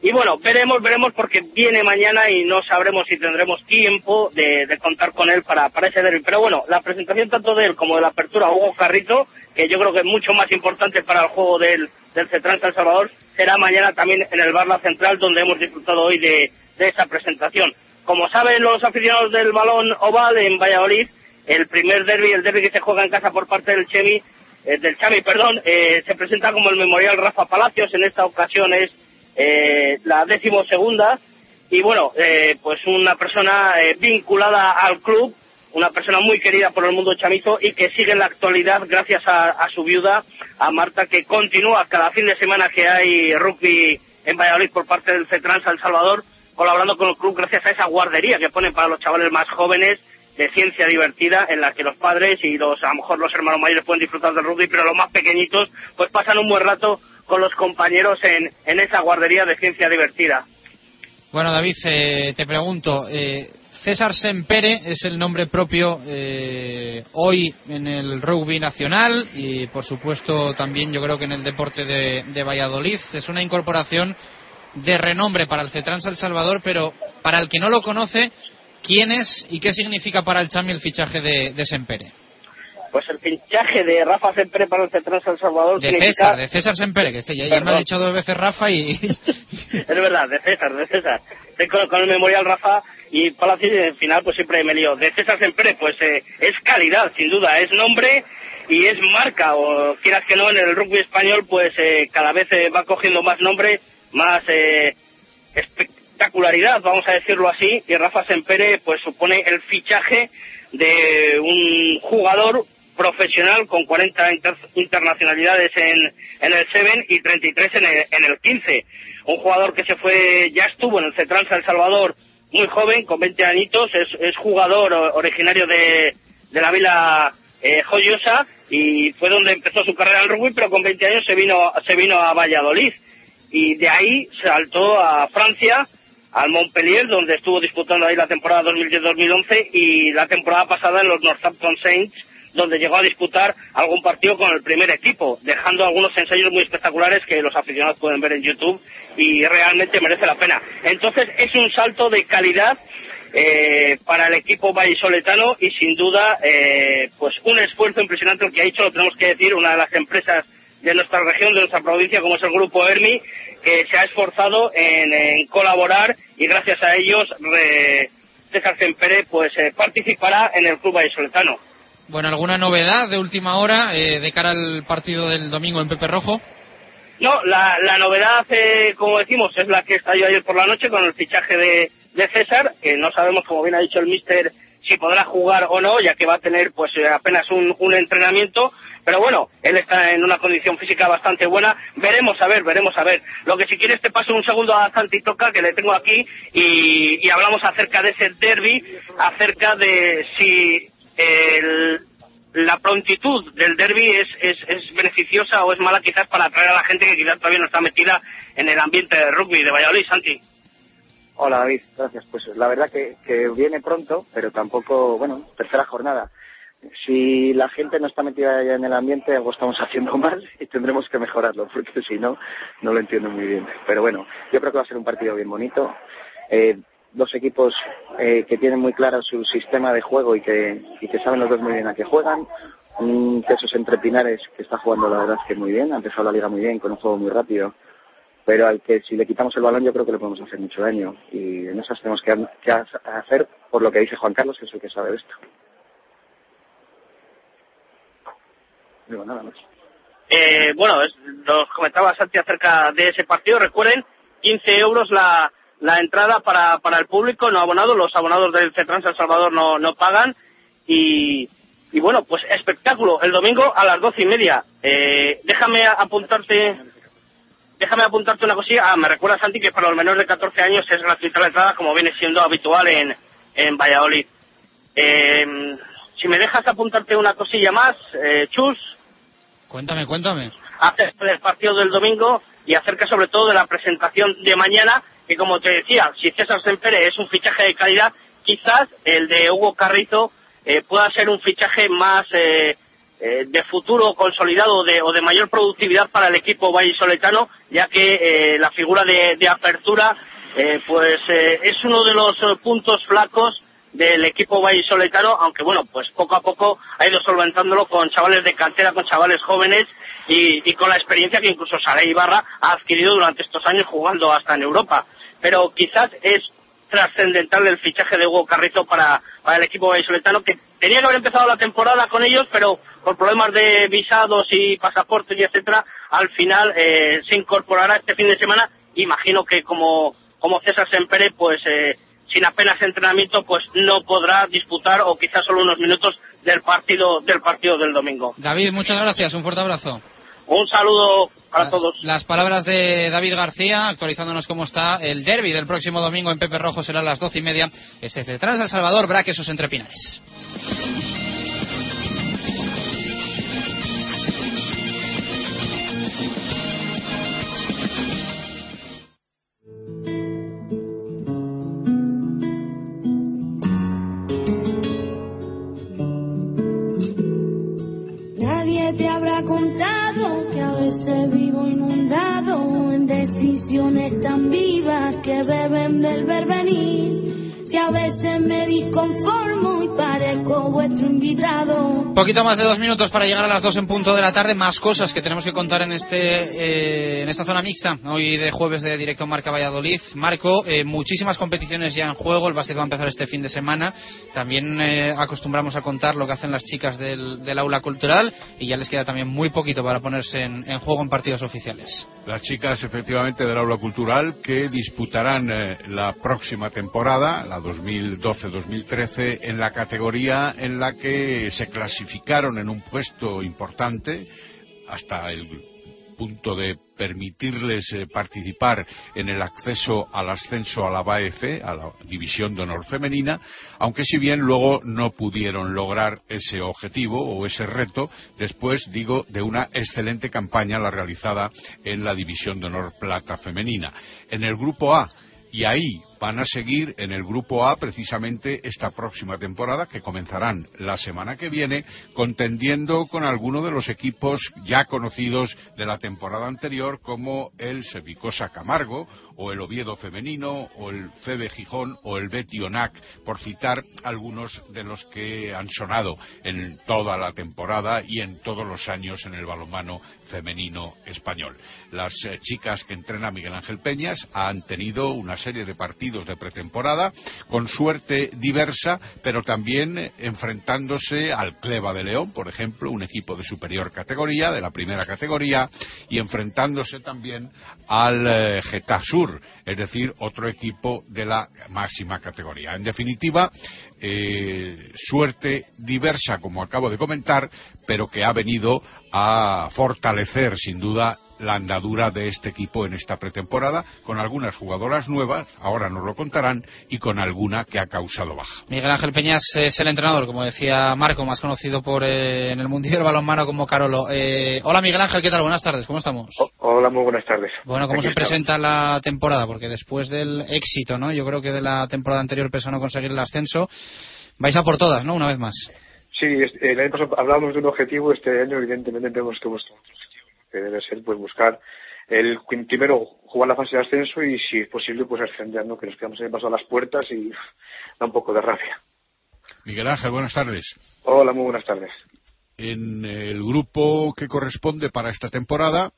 Speaker 13: y bueno, veremos, veremos porque viene mañana y no sabremos si tendremos tiempo de, de contar con él para, para ese derby. Pero bueno, la presentación tanto de él como de la apertura Hugo Carrito, que yo creo que es mucho más importante para el juego del, del Cetran El Salvador, será mañana también en el Barla Central, donde hemos disfrutado hoy de, de esa presentación. Como saben los aficionados del balón oval en Valladolid, el primer derby, el derby que se juega en casa por parte del Chemi, eh, del Chami, perdón, eh, se presenta como el Memorial Rafa Palacios. En esta ocasión es eh, la decimosegunda. Y bueno, eh, pues una persona eh, vinculada al club, una persona muy querida por el mundo chamizo y que sigue en la actualidad gracias a, a, su viuda, a Marta, que continúa cada fin de semana que hay rugby en Valladolid por parte del CETRANS El Salvador, colaborando con el club gracias a esa guardería que ponen para los chavales más jóvenes de ciencia divertida en la que los padres y los a lo mejor los hermanos mayores pueden disfrutar del rugby, pero los más pequeñitos pues pasan un buen rato con los compañeros en, en esa guardería de ciencia divertida.
Speaker 2: Bueno, David, eh, te pregunto, eh, César Sempere es el nombre propio eh, hoy en el rugby nacional y, por supuesto, también yo creo que en el deporte de, Valladolid. Es una incorporación de renombre para el Cetrans Salvador, pero para el que no lo conoce, ¿quién es y qué significa para el Chami el fichaje de, de Sempere?
Speaker 13: Pues el fichaje de Rafa Sempere para el Central San Salvador.
Speaker 2: De César, de César Sempere, que este ya, ya, me ha dicho dos veces Rafa y. *laughs*
Speaker 13: es verdad, de César, de César. Con, con, el memorial Rafa y Palacios y al final pues siempre me lío. De César Sempere, pues eh, es calidad, sin duda, es nombre y es marca, o quieras que no, en el rugby español pues eh, cada vez eh, va cogiendo más nombre, más espectacularidad, vamos a decirlo así, y Rafa Sempere pues supone el fichaje de un jugador profesional con 40 inter internacionalidades en, en el 7 y 33 en el, en el 15. Un jugador que se fue, ya estuvo en el Cetrans El Salvador muy joven, con 20 añitos, es, es jugador originario de, de la Vila eh, Joyosa y fue donde empezó su carrera en rugby, pero con 20 años se vino, se vino a Valladolid. y de ahí saltó a Francia, al Montpellier, donde estuvo disputando ahí la temporada 2010-2011 y la temporada pasada en los Northampton Saints, donde llegó a disputar algún partido con el primer equipo, dejando algunos ensayos muy espectaculares que los aficionados pueden ver en YouTube y realmente merece la pena. Entonces es un salto de calidad eh, para el equipo vallisoletano y sin duda eh, pues un esfuerzo impresionante el que ha hecho, lo tenemos que decir, una de las empresas de nuestra región, de nuestra provincia, como es el Grupo ERMI, que se ha esforzado en, colaborar y gracias a ellos César Sempere pues eh, participará en el Club Vallisoletano.
Speaker 2: Bueno, ¿alguna novedad de última hora eh, de cara al partido del domingo en Pepe Rojo?
Speaker 13: No, la, novedad, eh, como decimos, es la que estalló ayer por la noche con el fichaje de, César, que no sabemos, como bien ha dicho el míster, si podrá jugar o no, ya que va a tener pues apenas un, un entrenamiento, pero bueno, él está en una condición física bastante buena. Veremos a ver, veremos a ver. Lo que si quieres te paso un segundo a Santi Toca, que le tengo aquí, y, hablamos acerca de ese derby, acerca de si la prontitud del derby es, es, beneficiosa o es mala quizás para atraer a la gente que quizás todavía no está metida en el ambiente de rugby de Valladolid, Santi.
Speaker 14: Hola David, gracias. Pues la verdad que, que viene pronto, pero tampoco, bueno, tercera jornada si la gente no está metida ya en el ambiente, algo estamos *laughs* haciendo mal y tendremos que mejorarlo, porque si no, no lo entiendo muy bien. Pero bueno, yo creo que va a ser un partido bien bonito. Eh, dos equipos eh, que tienen muy claro su sistema de juego y que, y que saben los dos muy bien a qué juegan. Un Tesos entre Pinares que está jugando la verdad es que muy bien, ha empezado la liga muy bien, con un juego muy rápido, pero al que si le quitamos el balón yo creo que le podemos hacer mucho daño. Y en esas tenemos que, que hacer por lo que dice Juan Carlos, que es el que sabe de esto.
Speaker 13: Eh, bueno, nos comentaba Santi acerca de ese partido. Recuerden, 15 euros la, la entrada para, para el público no abonado. Los abonados del CETRAN San Salvador no, no pagan. Y, y bueno, pues espectáculo. El domingo a las doce y media. Eh, déjame apuntarte. Déjame apuntarte una cosilla. Ah, me recuerda Santi que para los menores de 14 años es gratuita la entrada, como viene siendo habitual en, en Valladolid. Eh, si me dejas apuntarte una cosilla más, eh, Chus.
Speaker 2: Cuéntame, cuéntame.
Speaker 13: Acerca del partido del domingo y acerca sobre todo de la presentación de mañana, que como te decía, si César Sempere es un fichaje de calidad, quizás el de Hugo Carrizo eh, pueda ser un fichaje más eh, eh, de futuro consolidado o de mayor productividad para el equipo vallisoletano, ya que la figura de, de apertura pues es uno de los puntos flacos del equipo vallisoletano, aunque bueno, pues poco a poco ha ido solventándolo con chavales de cantera, con chavales jóvenes y, con la experiencia que incluso Sara Ibarra ha adquirido durante estos años jugando hasta en Europa. Pero quizás es trascendental el fichaje de Hugo Carrito para, el equipo vallisoletano, que tenía que haber empezado la temporada con ellos, pero por problemas de visados y pasaportes y etcétera, al final eh, se incorporará este fin de semana. Imagino que como, como César Sempere, pues eh, sin apenas entrenamiento, pues no podrá disputar o quizás solo unos minutos del partido del partido del domingo.
Speaker 2: David, muchas gracias, un fuerte abrazo.
Speaker 13: Un saludo para todos.
Speaker 2: Las palabras de David García, actualizándonos cómo está el derby del próximo domingo en Pepe Rojo, será a las doce y media. Es detrás de El Salvador, Braquesos entre
Speaker 15: Te habrá contado que a veces vivo inundado en decisiones tan vivas que beben del verbenil. Si a veces me disconformo vuestro invitado.
Speaker 2: Poquito más de dos minutos para llegar a las dos en punto de la tarde. Más cosas que tenemos que contar en este eh, en esta zona mixta. Hoy de jueves de directo Marca Valladolid. Marco, eh, muchísimas competiciones ya en juego. El básquet va a empezar este fin de semana. También eh, acostumbramos a contar lo que hacen las chicas del, del, aula cultural y ya les queda también muy poquito para ponerse en, en, juego en partidos oficiales.
Speaker 16: Las chicas, efectivamente, del aula cultural que disputarán la próxima temporada, la 2012-2013, en la categoría en la que se clasificaron en un puesto importante hasta el punto de permitirles eh, participar en el acceso al ascenso a la BAF, a la División de Honor Femenina, aunque si bien luego no pudieron lograr ese objetivo o ese reto, después, digo, de una excelente campaña la realizada en la División de Honor Plata Femenina. En el Grupo A, y ahí van a seguir en el Grupo A precisamente esta próxima temporada, que comenzarán la semana que viene, contendiendo con algunos de los equipos ya conocidos de la temporada anterior, como el Sevicosa Camargo, o el Oviedo Femenino, o el Febe Gijón, o el Betionac, por citar algunos de los que han sonado en toda la temporada y en todos los años en el balonmano femenino español. Las eh, chicas que entrena Miguel Ángel Peñas han tenido una serie de partidos de pretemporada con suerte diversa, pero también eh, enfrentándose al Cleva de León, por ejemplo, un equipo de superior categoría, de la primera categoría, y enfrentándose también al eh, Getasur, es decir, otro equipo de la máxima categoría. En definitiva, suerte diversa, como acabo de comentar, pero que ha venido a fortalecer sin duda la andadura de este equipo en esta pretemporada, con algunas jugadoras nuevas, ahora nos lo contarán, y con alguna que ha causado baja.
Speaker 2: Miguel Ángel Peñas es el entrenador, como decía Marco, más conocido por eh, en el Mundial del Balonmano como Carolo. Eh, hola Miguel Ángel, ¿qué tal? Buenas tardes, ¿cómo estamos?
Speaker 17: hola, muy buenas tardes.
Speaker 2: Bueno, ¿cómo se presenta la temporada? Porque después del éxito, ¿no? Yo creo que de la temporada anterior a no conseguir el ascenso. Vais a por todas, ¿no? Una vez más.
Speaker 17: Sí, el año pasado hablábamos de un objetivo, este año evidentemente tenemos que buscar que debe ser pues buscar el primero jugar la fase de ascenso y si es posible pues ascender, ¿no? que nos quedamos en el paso a las puertas y da un poco de rabia.
Speaker 16: Miguel Ángel, buenas tardes.
Speaker 17: Hola, muy buenas tardes.
Speaker 16: En el grupo que corresponde para esta temporada,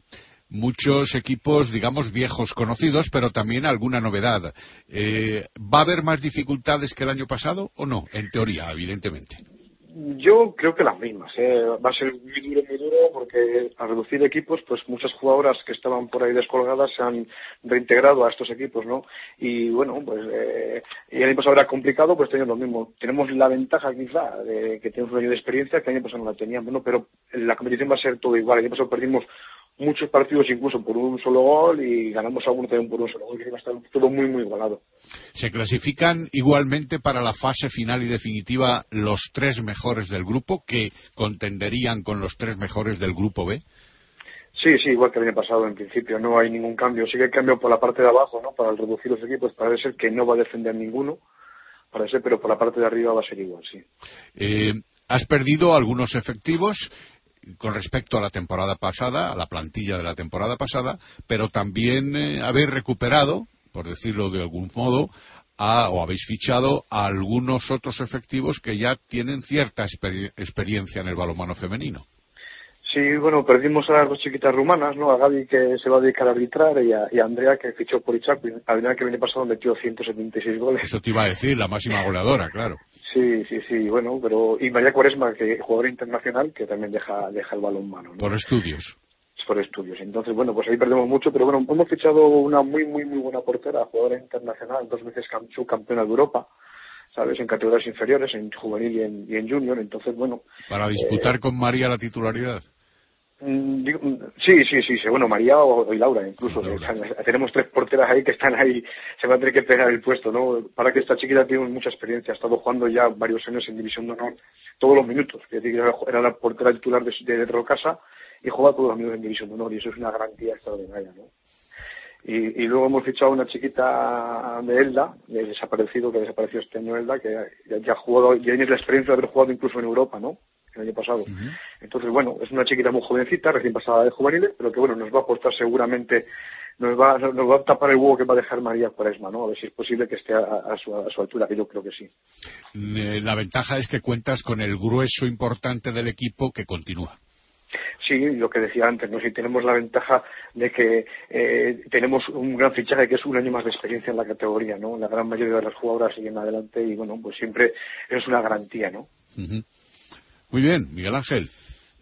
Speaker 16: muchos equipos, digamos, viejos conocidos, pero también alguna novedad. Eh, ¿Va a haber más dificultades que el año pasado o no? En teoría, evidentemente.
Speaker 17: Yo creo que las mismas. ¿eh? Va a ser muy duro, muy duro, porque al reducir equipos, pues muchas jugadoras que estaban por ahí descolgadas se han reintegrado a estos equipos, ¿no? Y bueno, pues eh, y el año pasado era complicado, pues tenemos lo mismo. Tenemos la ventaja quizá de que tenemos un año de experiencia que el año pasado no la teníamos, ¿no? Pero la competición va a ser todo igual. El año pasado perdimos muchos partidos incluso por un solo gol y ganamos algunos también por un solo gol, que va a estar todo muy, muy igualado.
Speaker 16: ¿Se clasifican igualmente para la fase final y definitiva los tres mejores del grupo que contenderían con los tres mejores del grupo B?
Speaker 17: Sí, sí, igual que el año pasado en principio, no hay ningún cambio. Sí que hay cambio por la parte de abajo, ¿no? Para reducir los equipos, parece ser que no va a defender ninguno, parece, pero por la parte de arriba va a ser igual, sí.
Speaker 16: Eh, has perdido algunos efectivos con respecto a la temporada pasada, a la plantilla de la temporada pasada, pero también eh, habéis recuperado, por decirlo de algún modo, o habéis fichado a algunos otros efectivos que ya tienen cierta experiencia en el balonmano femenino.
Speaker 17: Sí, bueno, perdimos a las dos chiquitas rumanas, ¿no? A Gaby que se va a dedicar a arbitrar y a, Andrea que fichó por Ichaco. Andrea que viene pasado metió 176 goles.
Speaker 16: Eso te iba a decir, la máxima goleadora, claro.
Speaker 17: Sí, sí, sí, bueno, pero y María Cuaresma, que jugadora internacional, que también deja, deja el balón mano.
Speaker 16: Por estudios.
Speaker 17: Por estudios. Entonces, bueno, pues ahí perdemos mucho, pero bueno, hemos fichado una muy, muy, muy buena portera, jugadora internacional, dos veces subcampeona de Europa. ¿sabes? En categorías inferiores, en juvenil y en, y en junior. Entonces, bueno.
Speaker 16: Para disputar eh, con María la titularidad.
Speaker 17: Mm, sí, sí, sí, bueno, María o, y Laura incluso. tenemos tres porteras ahí que están ahí, se va a tener que pegar el puesto, ¿no? Para que esta chiquita tiene mucha experiencia, ha estado jugando ya varios años en División de Honor, todos los minutos. era la portera titular de, de Casa y juega todos los minutos en División de Honor y eso es una garantía extraordinaria, ¿no? Y, y luego hemos fichado una chiquita de Elda, de desaparecido, que desapareció este año Elda, que ya, ha jugado, ya tiene la experiencia de haber jugado incluso en Europa, ¿no? El año pasado. Entonces, bueno, es una chiquita muy jovencita, recién pasada de juveniles, pero que bueno, nos va a aportar seguramente, nos va, nos va a tapar el huevo que va a dejar María Cuaresma, ¿no? A ver si es posible que esté a, su, a su altura, que yo creo que sí.
Speaker 16: Eh, la ventaja es que cuentas con el grueso importante del equipo que continúa.
Speaker 17: Sí, lo que decía antes, ¿no? Si tenemos la ventaja de que eh, tenemos un gran fichaje que es un año más de experiencia en la categoría, ¿no? La gran mayoría de las jugadoras siguen adelante y, bueno, pues siempre es una garantía, ¿no?
Speaker 16: Muy bien, Miguel Ángel.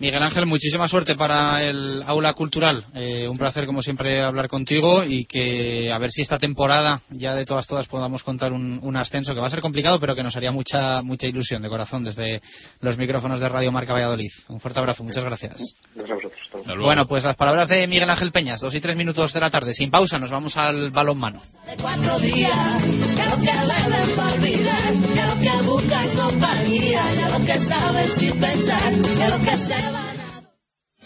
Speaker 2: Miguel Ángel, muchísima suerte para el aula cultural. Eh, un placer, como siempre, hablar contigo y que a ver si esta temporada ya de todas todas podamos contar un, ascenso que va a ser complicado, pero que nos haría mucha mucha ilusión de corazón desde los micrófonos de Radio Marca Valladolid. Un fuerte abrazo, muchas gracias.
Speaker 18: Gracias a vosotros.
Speaker 2: Bueno, pues las palabras de Miguel Ángel Peñas, dos y tres minutos de la tarde, sin pausa, nos vamos al balón mano.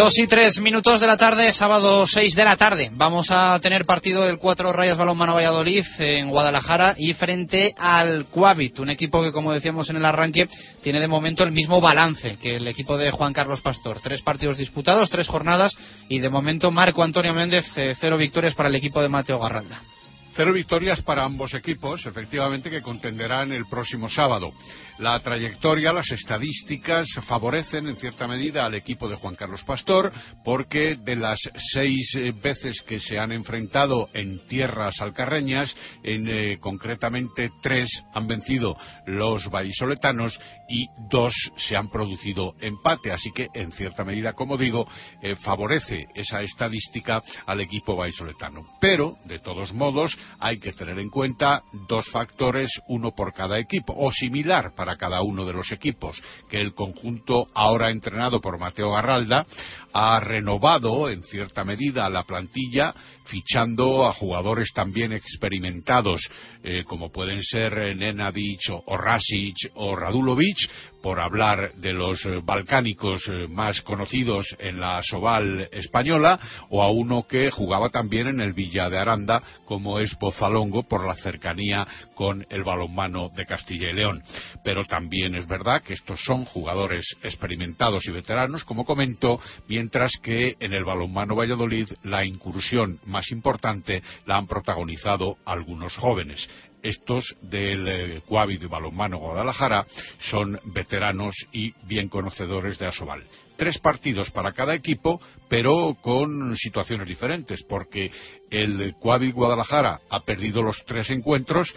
Speaker 2: Dos y tres minutos de la tarde, sábado seis de la tarde. Vamos a tener partido del Cuatro Rayas Balonmano Valladolid en Guadalajara y frente al Cuavit, un equipo que, como decíamos en el arranque, tiene de momento el mismo balance que el equipo de Juan Carlos Pastor. Tres partidos disputados, tres jornadas y de momento Marco Antonio Méndez, eh, cero victorias para el equipo de Mateo Garralda.
Speaker 16: Cero victorias para ambos equipos, efectivamente, que contenderán el próximo sábado. La trayectoria, las estadísticas favorecen en cierta medida al equipo de Juan Carlos Pastor, porque de las seis eh, veces que se han enfrentado en tierras alcarreñas, en eh, concretamente tres han vencido los vallisoletanos y dos se han producido empate. Así que, en cierta medida, como digo, eh, favorece esa estadística al equipo vallisoletano. Pero, de todos modos, hay que tener en cuenta dos factores, uno por cada equipo, o similar para cada uno de los equipos, que el conjunto ahora entrenado por Mateo Garralda ha renovado en cierta medida la plantilla fichando a jugadores también experimentados eh, como pueden ser eh, Nenadic o Rasic o Radulovic por hablar de los eh, balcánicos más conocidos en la Soval española o a uno que jugaba también en el Villa de Aranda como es Bozalongo por la cercanía con el balonmano de Castilla y León. Pero también es verdad que estos son jugadores experimentados y veteranos como comento mientras que en el balonmano Valladolid la incursión más importante la han protagonizado algunos jóvenes. Estos del eh, Cuavi de Balonmano Guadalajara son veteranos y bien conocedores de Asobal tres partidos para cada equipo, pero con situaciones diferentes, porque el Cuavi Guadalajara ha perdido los tres encuentros,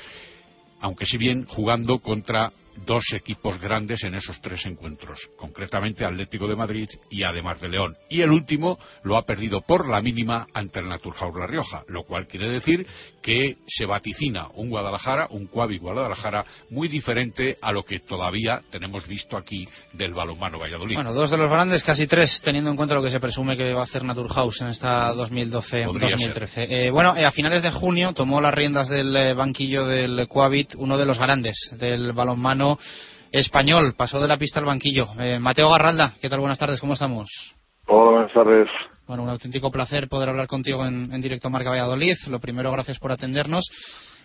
Speaker 16: aunque si bien jugando contra dos equipos grandes en esos tres encuentros, concretamente Atlético de Madrid y además de León. Y el último lo ha perdido por la mínima ante el Naturhaus La Rioja, lo cual quiere decir que se vaticina un Guadalajara, un Cuavi Guadalajara, muy diferente a lo que todavía tenemos visto aquí del balonmano Valladolid.
Speaker 2: Bueno, dos de los grandes, casi tres, teniendo en cuenta lo que se presume que va a hacer Naturhaus en esta 2012-2013. Eh, bueno, eh, a finales de junio tomó las riendas del eh, banquillo del Cuavit uno de los grandes del balonmano español. Pasó de la pista al banquillo. Eh, Mateo Garralda, ¿qué tal? Buenas tardes, ¿cómo estamos?
Speaker 18: buenas tardes.
Speaker 2: Bueno, un auténtico placer poder hablar contigo en, directo Marca Valladolid. Lo primero, gracias por atendernos.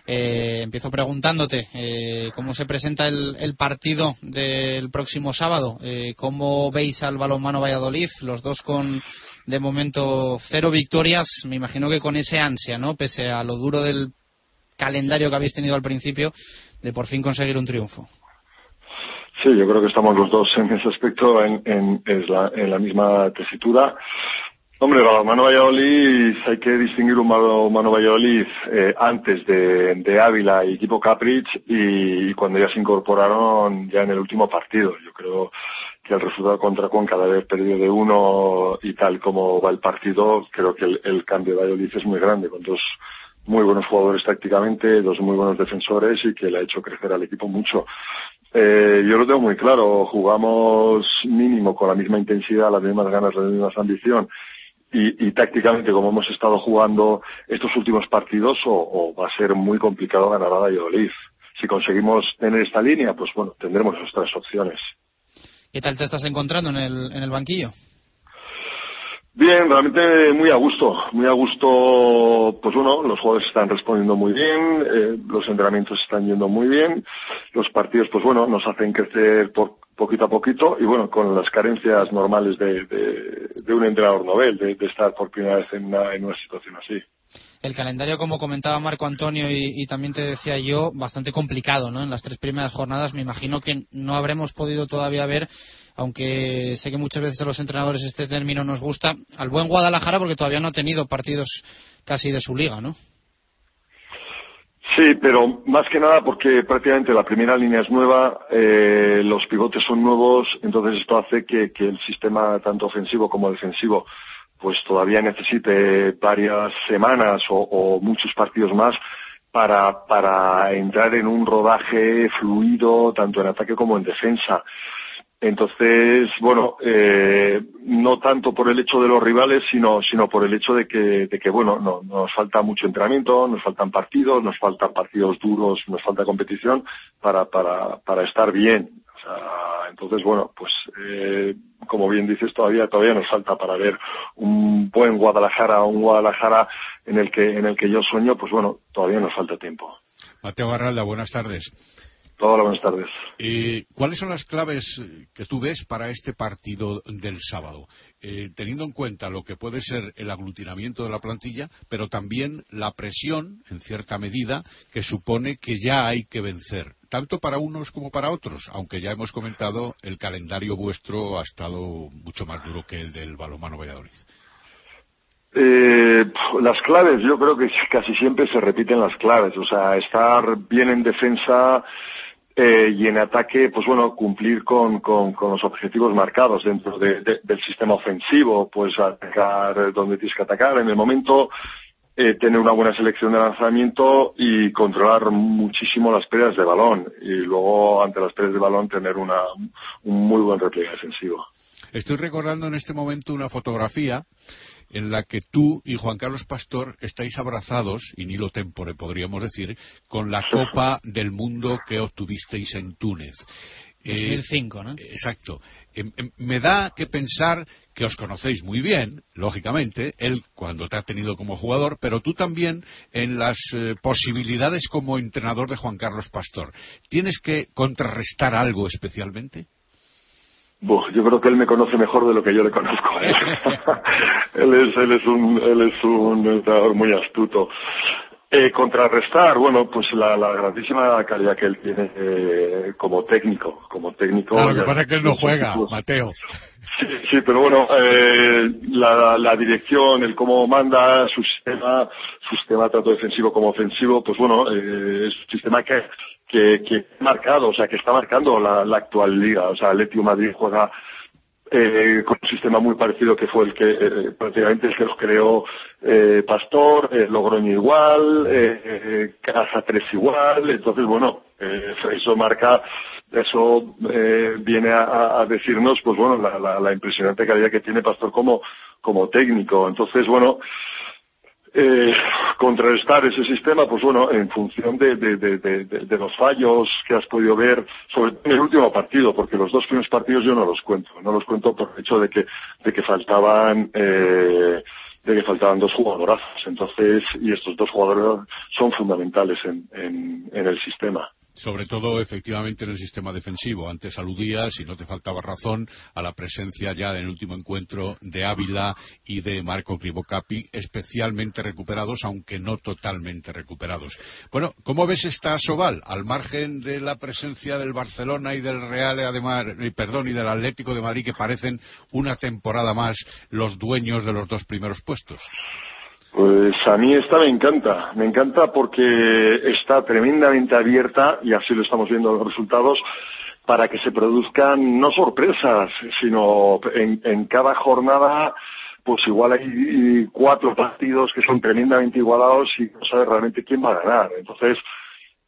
Speaker 2: Eh, empiezo preguntándote eh, cómo se presenta el, partido del próximo sábado. ¿Cómo veis al balonmano Valladolid? Los dos con, de momento, cero victorias. Me imagino que con ese ansia, ¿no? Pese a lo duro del calendario que habéis tenido al principio, de por fin conseguir un triunfo.
Speaker 18: Sí, yo creo que estamos los dos en ese aspecto en, en, en la misma tesitura. Hombre, Balonmano Valladolid, hay que distinguir un Balonmano Valladolid eh, antes de, de, Ávila y equipo Caprich y, cuando ya se incorporaron ya en el último partido. Yo creo que el resultado contra Cuenca de haber perdido de uno y tal como va el partido, creo que el, el cambio de Valladolid es muy grande, con dos muy buenos jugadores tácticamente, dos muy buenos defensores y que le ha hecho crecer al equipo mucho. Eh, yo lo tengo muy claro, jugamos mínimo con la misma intensidad, las mismas ganas, la misma ambición y, tácticamente como hemos estado jugando estos últimos partidos o, va a ser muy complicado ganar a Valladolid. Si conseguimos tener esta línea, pues bueno, tendremos nuestras opciones.
Speaker 2: ¿Qué tal te estás encontrando en el banquillo?
Speaker 18: Bien, realmente muy a gusto, muy a gusto, pues bueno, los jugadores están respondiendo muy bien, eh, los entrenamientos están yendo muy bien, los partidos, pues bueno, nos hacen crecer por, poquito a poquito y bueno, con las carencias normales de, de, un entrenador novel, de, estar por primera vez en una, en una situación así.
Speaker 2: el calendario, como comentaba Marco Antonio y, también te decía yo, bastante complicado, ¿no? En las tres primeras jornadas me imagino que no habremos podido todavía ver, aunque sé que muchas veces a los entrenadores este término nos gusta, al buen Guadalajara porque todavía no ha tenido partidos casi de su liga, ¿no?
Speaker 18: Sí, pero más que nada porque prácticamente la primera línea es nueva, eh, los pivotes son nuevos, entonces esto hace que, el sistema tanto ofensivo como defensivo pues todavía necesite varias semanas o, muchos partidos más para entrar en un rodaje fluido tanto en ataque como en defensa. Entonces, bueno, eh, no tanto por el hecho de los rivales, sino, sino por el hecho de que, de que bueno, no, nos falta mucho entrenamiento, nos faltan partidos, nos faltan partidos duros, nos falta competición para, para, para estar bien. O sea, entonces, bueno, pues eh, como bien dices, todavía todavía nos falta para ver un buen Guadalajara, un Guadalajara en el que en el que yo sueño, pues bueno, todavía nos falta tiempo.
Speaker 16: Mateo Barralda, buenas tardes.
Speaker 18: Hola, buenas tardes.
Speaker 16: Eh, ¿Cuáles son las claves que tú ves para este partido del sábado? Eh, teniendo en cuenta lo que puede ser el aglutinamiento de la plantilla, pero también la presión, en cierta medida, que supone que ya hay que vencer, tanto para unos como para otros, aunque ya hemos comentado, el calendario vuestro ha estado mucho más duro que el del balomano Valladolid.
Speaker 18: Eh, las claves, yo creo que casi siempre se repiten las claves, o sea, estar bien en defensa, eh, y en ataque, pues bueno, cumplir con, con, los objetivos marcados dentro del sistema ofensivo, pues atacar donde tienes que atacar en el momento, eh, tener una buena selección de lanzamiento y controlar muchísimo las pérdidas de balón y luego ante las pérdidas de balón tener una, un muy buen repliegue defensivo.
Speaker 16: Estoy recordando en este momento una fotografía en la que tú y Juan Carlos Pastor estáis abrazados, y ni lo tempore podríamos decir, con la Copa del Mundo que obtuvisteis en Túnez.
Speaker 2: 2005, ¿no?
Speaker 16: Exacto. Em, em, me da que pensar que os conocéis muy bien, lógicamente, él cuando te ha tenido como jugador, pero tú también en las eh, posibilidades como entrenador de Juan Carlos Pastor. ¿Tienes que contrarrestar algo especialmente?
Speaker 18: Yo creo que él me conoce mejor de lo que yo le conozco. *laughs* *laughs* él es, él es un, él es un entrenador muy astuto. Eh, contrarrestar, bueno, pues la, la grandísima calidad que él tiene eh, como técnico, como técnico.
Speaker 16: Claro, lo que pasa es que él no juega, Mateo.
Speaker 18: Sí, sí, pero bueno, eh, la, la dirección, el cómo manda su sistema, su sistema tanto defensivo como ofensivo, pues bueno, eh, es un sistema que que, que marcado, o sea, que está marcando la, la actual liga. O sea, Atlético Madrid juega eh, con un sistema muy parecido que fue el que eh, prácticamente el que los creó eh, Pastor, eh, Logroño igual, eh, Casa 3 igual, entonces bueno, eh, eso marca, eso viene a, a, decirnos pues bueno la, la, la impresionante calidad que tiene Pastor como, como técnico, entonces bueno, eh, contrarrestar ese sistema, pues bueno, en función de, de, de, de, los fallos que has podido ver, sobre todo en el último partido, porque los dos primeros partidos yo no los cuento, no los cuento por el hecho de que, de que faltaban, eh, de que faltaban dos jugadorazos, entonces, y estos dos jugadores son fundamentales en, en, en el sistema
Speaker 16: sobre todo efectivamente en el sistema defensivo. Antes aludía, si no te faltaba razón, a la presencia ya del último encuentro de Ávila y de Marco Cribocapi, especialmente recuperados, aunque no totalmente recuperados. Bueno, ¿cómo ves esta Sobal? Al margen de la presencia del Barcelona y del Real, además, perdón, y del Atlético de Madrid, que parecen una temporada más los dueños de los dos primeros puestos.
Speaker 18: Pues a mí esta me encanta, me encanta porque está tremendamente abierta y así lo estamos viendo los resultados para que se produzcan no sorpresas, sino en, cada jornada pues igual hay cuatro partidos que son tremendamente igualados y no sabes realmente quién va a ganar. Entonces,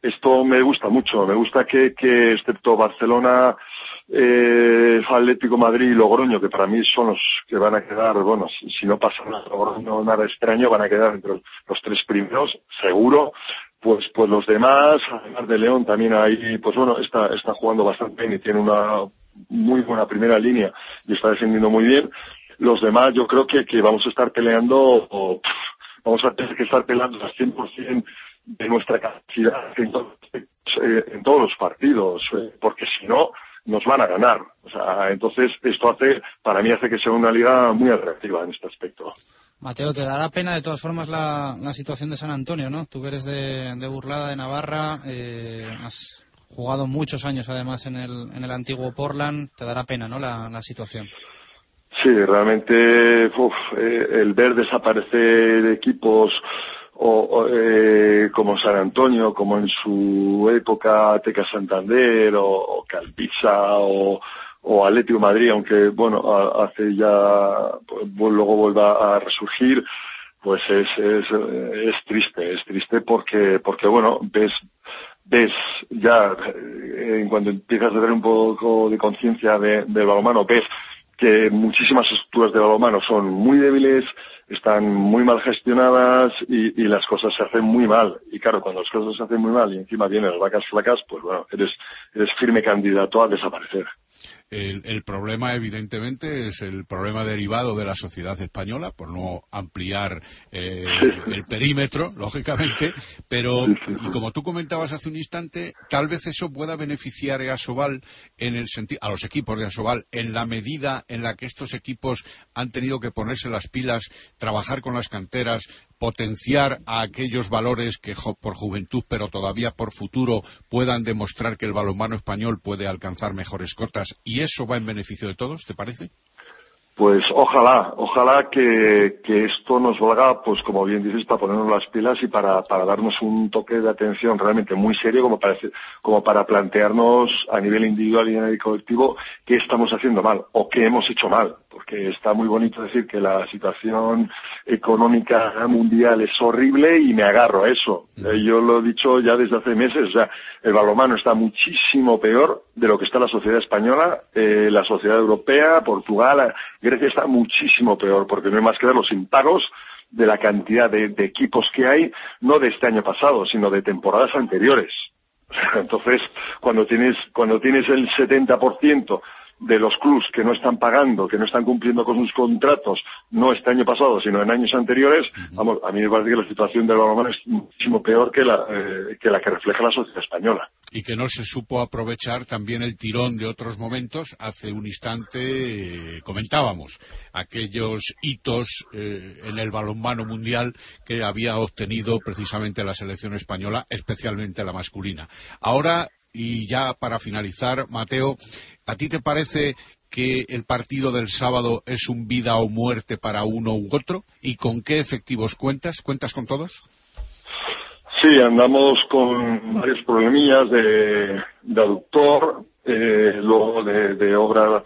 Speaker 18: esto me gusta mucho, me gusta que, que excepto Barcelona, eh, Atlético Madrid y Logroño, que para mí son los que van a quedar, bueno, si, no pasa nada, extraño, van a quedar entre los, tres primeros, seguro. Pues, pues los demás, además de León, también ahí, pues bueno, está, está jugando bastante bien y tiene una muy buena primera línea y está defendiendo muy bien. Los demás, yo creo que, que vamos a estar peleando, o, vamos a tener que estar peleando al 100% de nuestra capacidad en, eh, todos los partidos, eh, porque si no, nos van a ganar. O sea, entonces esto hace, para mí hace que sea una liga muy atractiva en este aspecto.
Speaker 2: Mateo, te dará pena de todas formas la, situación de San Antonio, ¿no? Tú que eres de, Burlada, de Navarra, eh, has jugado muchos años además en el, en el antiguo Portland, te dará pena, ¿no? La, situación.
Speaker 18: Sí, realmente eh, el ver desaparecer equipos o, eh, como San Antonio, como en su época Teca Santander o, o o, o Atlético Madrid, aunque bueno, hace ya, pues, luego vuelva a resurgir, pues es, es, es triste, es triste porque, porque bueno, ves, ves ya, eh, en cuanto empiezas a tener un poco de conciencia de, del balonmano, ves que muchísimas estructuras de balonmano son muy débiles, están muy mal gestionadas y, y, las cosas se hacen muy mal. Y claro, cuando las cosas se hacen muy mal y encima vienen las vacas flacas, pues bueno, eres, eres firme candidato a desaparecer.
Speaker 16: El, problema, evidentemente, es el problema derivado de la sociedad española, por no ampliar eh, el perímetro, lógicamente, pero, y como tú comentabas hace un instante, tal vez eso pueda beneficiar a Asobal en el a los equipos de Asobal en la medida en la que estos equipos han tenido que ponerse las pilas, trabajar con las canteras, potenciar a aquellos valores que por juventud, pero todavía por futuro, puedan demostrar que el balonmano español puede alcanzar mejores cotas y eso va en beneficio de todos, ¿te parece?
Speaker 18: Pues ojalá, ojalá que, esto nos valga, pues como bien dices, para ponernos las pilas y para, darnos un toque de atención realmente muy serio como para, como para plantearnos a nivel individual y a nivel colectivo qué estamos haciendo mal o qué hemos hecho mal. Porque está muy bonito decir que la situación económica mundial es horrible y me agarro a eso. Eh, yo lo he dicho ya desde hace meses, o sea, el balonmano está muchísimo peor de lo que está la sociedad española, eh, la sociedad europea, Portugal, Grecia está muchísimo peor porque no hay más que ver los impagos de la cantidad de, equipos que hay, no de este año pasado, sino de temporadas anteriores. *laughs* Entonces, cuando tienes, cuando tienes el 70% de los clubs que no están pagando, que no están cumpliendo con sus contratos, no este año pasado, sino en años anteriores, vamos, a mí me parece que la situación del balonmano es muchísimo peor que la, eh, que la que refleja la sociedad española.
Speaker 16: Y que no se supo aprovechar también el tirón de otros momentos. Hace un instante eh, comentábamos aquellos hitos eh, en el balonmano mundial que había obtenido precisamente la selección española, especialmente la masculina. Ahora y ya para finalizar, Mateo, ¿a ti te parece que el partido del sábado es un vida o muerte para uno u otro? ¿Y con qué efectivos cuentas? ¿Cuentas con todos?
Speaker 18: Sí, andamos con varios problemillas de, aductor, eh, luego de, obra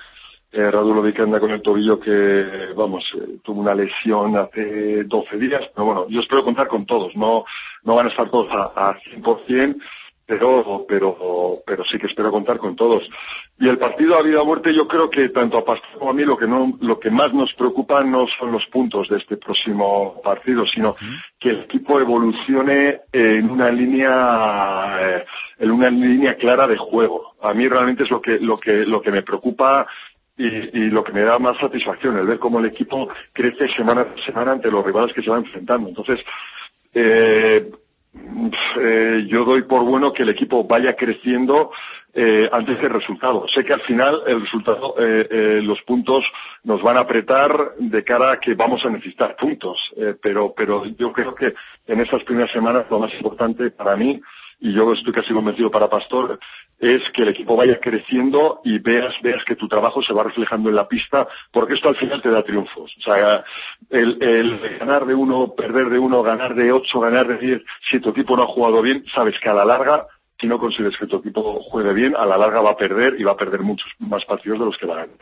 Speaker 18: eh, Radulo que anda con el tobillo que, vamos, eh, tuvo una lesión hace 12 días, pero bueno, yo espero contar con todos, no, no van a estar todos a, a 100%, pero, pero, pero sí que espero contar con todos. Y el partido a vida o muerte, yo creo que tanto a Pastor como a mí lo que no, lo que más nos preocupa no son los puntos de este próximo partido, sino que el equipo evolucione en una línea, eh, en una línea clara de juego. A mí realmente es lo que, lo que, lo que me preocupa y, y, lo que me da más satisfacción, el ver cómo el equipo crece semana a semana ante los rivales que se va enfrentando. Entonces, eh, eh, yo doy por bueno que el equipo vaya creciendo eh, antes del resultado. Sé que al final el resultado, eh, eh, los puntos nos van a apretar de cara a que vamos a necesitar puntos, eh, pero, pero yo creo que en estas primeras semanas lo más importante para mí y yo estoy casi convencido para Pastor, es que el equipo vaya creciendo y veas, veas que tu trabajo se va reflejando en la pista, porque esto al final te da triunfos. O sea, el, el ganar de uno, perder de uno, ganar de ocho, ganar de diez, si tu equipo no ha jugado bien, sabes que a la larga, si no consigues que tu equipo juegue bien, a la larga va a perder y va a perder muchos más partidos de los que va a ganar.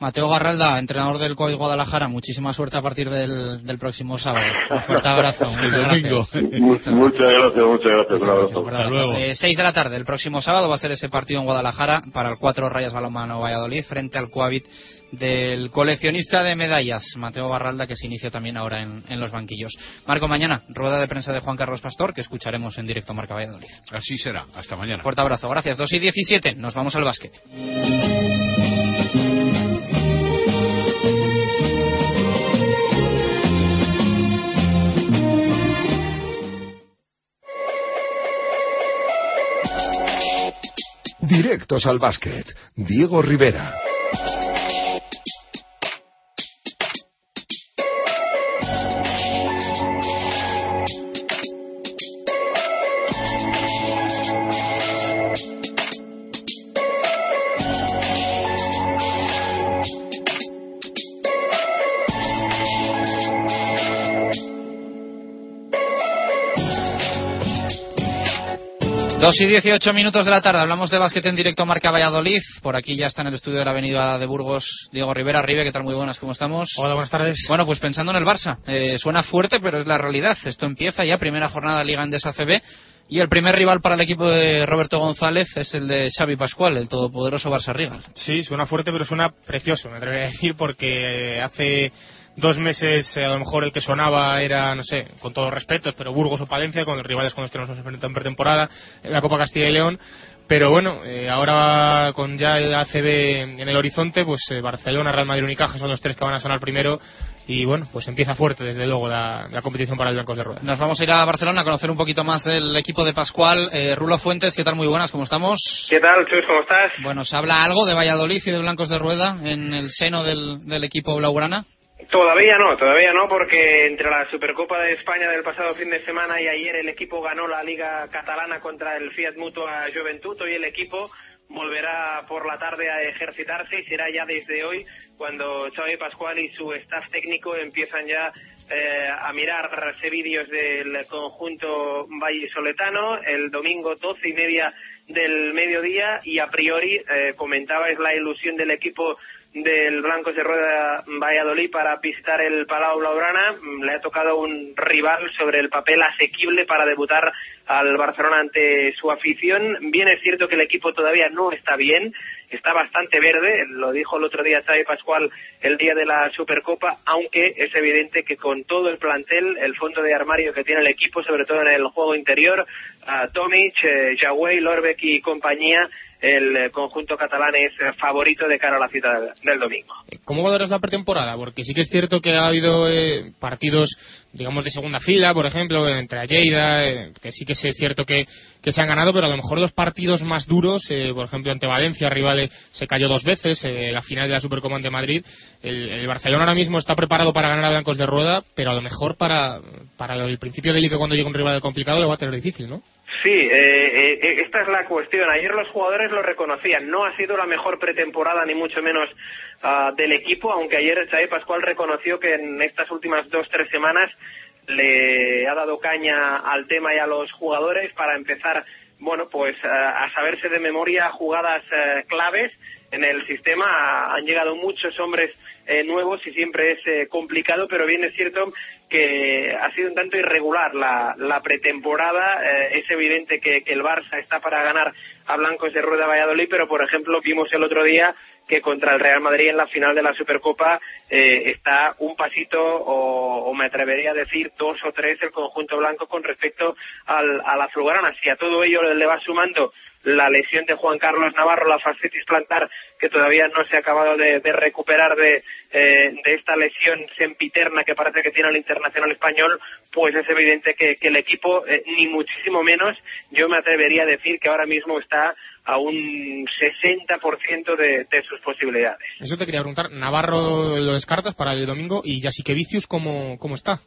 Speaker 2: Mateo Garralda, entrenador del COI Guadalajara, muchísima suerte a partir del, próximo sábado. Un fuerte abrazo. *laughs*
Speaker 18: Muchas Gracias. Muchas gracias, muchas gracias. Un abrazo.
Speaker 2: Hasta luego. Eh, seis de la tarde, el próximo sábado va a ser ese partido en Guadalajara para el cuatro Rayas Balomano Valladolid frente al Coavit del coleccionista de medallas, Mateo Garralda, que se inicia también ahora en, en, los banquillos. Marco, mañana, rueda de prensa de Juan Carlos Pastor, que escucharemos en directo Marca Valladolid.
Speaker 16: Así será. Hasta mañana.
Speaker 2: Fuerte abrazo. Gracias. 2 y 17. Nos vamos al básquet.
Speaker 19: Directos al básquet. Diego Rivera.
Speaker 2: Dos y 18 minutos de la tarde, hablamos de básquet en directo Marca Valladolid. Por aquí ya está en el estudio de la Avenida de Burgos Diego Rivera. Ribe, ¿qué tal? Muy buenas, ¿cómo estamos?
Speaker 20: Hola, buenas tardes.
Speaker 2: Bueno, pues pensando en el Barça, eh, suena fuerte, pero es la realidad. Esto empieza ya, primera jornada Liga Endesa CB. Y el primer rival para el equipo de Roberto González es el de Xavi Pascual, el todopoderoso Barça Rival.
Speaker 20: Sí, suena fuerte, pero suena precioso, me atrevería a decir, porque hace dos meses eh, a lo mejor el que sonaba era, no sé, con todos respetos, pero Burgos o Palencia, con los rivales con los que nos hemos enfrentado en pretemporada, en la Copa Castilla y León. Pero bueno, eh, ahora con ya el ACB en el horizonte, pues eh, Barcelona, Real Madrid, Unicaja son los tres que van a sonar primero. Y bueno, pues empieza fuerte desde luego la, la competición para el Blancos de Rueda.
Speaker 2: Nos vamos a ir a Barcelona a conocer un poquito más del equipo de Pascual. Eh, Rulo Fuentes, ¿qué tal? Muy buenas, ¿cómo estamos?
Speaker 21: ¿Qué tal, Chus? ¿Cómo estás?
Speaker 2: Bueno, ¿se habla algo de Valladolid y de Blancos de Rueda en el seno del, del equipo blaugrana?
Speaker 21: Todavía no, todavía no, porque entre la Supercopa de España del pasado fin de semana y ayer el equipo ganó la Liga Catalana contra el Fiat Mutua Juventud. Hoy el equipo volverá por la tarde a ejercitarse y será ya desde hoy cuando Xavi Pascual y su staff técnico empiezan ya eh, a mirarse vídeos del conjunto vallisoletano el domingo doce y media del mediodía y a priori eh, comentaba es la ilusión del equipo del Blancos de Rueda Valladolid para pistar el Palau Blaugrana. Le ha tocado un rival sobre el papel asequible para debutar al Barcelona ante su afición. Bien es cierto que el equipo todavía no está bien, está bastante verde, lo dijo el otro día Xavi Pascual el día de la Supercopa, aunque es evidente que con todo el plantel, el fondo de armario que tiene el equipo, sobre todo en el juego interior, a Tomic, eh, Yawey, Lorbeck y compañía, el conjunto catalán es favorito de cara a la cita del, domingo.
Speaker 20: ¿Cómo valoras la pretemporada? Porque sí que es cierto que ha habido eh, partidos, digamos, de segunda fila, por ejemplo, entre Lleida, eh, que sí que es cierto que, que se han ganado, pero a lo mejor los partidos más duros, eh, por ejemplo, ante Valencia, rival se cayó dos veces, eh, la final de la Supercopa ante Madrid. El, el Barcelona ahora mismo está preparado para ganar a Blancos de Rueda, pero a lo mejor para, para el principio de liga cuando llegue un rival complicado lo va a tener difícil, ¿no?
Speaker 21: Sí, eh, eh, esta es la cuestión. Ayer los jugadores lo reconocían. No ha sido la mejor pretemporada, ni mucho menos uh, del equipo, aunque ayer Xavi Pascual reconoció que en estas últimas dos, tres semanas le ha dado caña al tema y a los jugadores para empezar, bueno, pues uh, a saberse de memoria jugadas uh, claves en el sistema. Han llegado muchos hombres eh, nuevos y siempre es eh, complicado, pero bien es cierto que ha sido un tanto irregular la, la pretemporada. Eh, es evidente que, que, el Barça está para ganar a Blancos de Rueda Valladolid, pero por ejemplo vimos el otro día que contra el Real Madrid en la final de la Supercopa eh, está un pasito o, me atrevería a decir dos o tres el conjunto blanco con respecto al, a la azulgrana. Si a todo ello le va sumando la lesión de Juan Carlos Navarro, la fascitis plantar, que todavía no se ha acabado de, recuperar de, eh, de esta lesión sempiterna que parece que tiene el internacional español, pues es evidente que, el equipo, eh, ni muchísimo menos, yo me atrevería a decir que ahora mismo está a un 60% de, de sus posibilidades.
Speaker 20: Eso te quería preguntar, Navarro lo descartas para el domingo y Vicius ¿cómo, cómo está?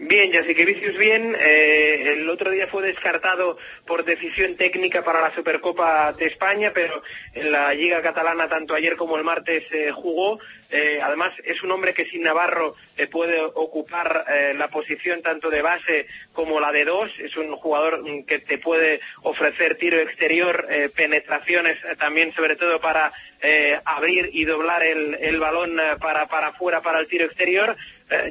Speaker 21: Bien, Jasikevicius bien. Eh, el otro día fue descartado por decisión técnica para la Supercopa de España, pero en la Liga Catalana tanto ayer como el martes eh, jugó. Eh, además, es un hombre que sin Navarro eh, puede ocupar la posición tanto de base como la de dos. Es un jugador mm, que te puede ofrecer tiro exterior, penetraciones también, sobre todo para abrir y doblar el, el balón para, para afuera, para el tiro exterior.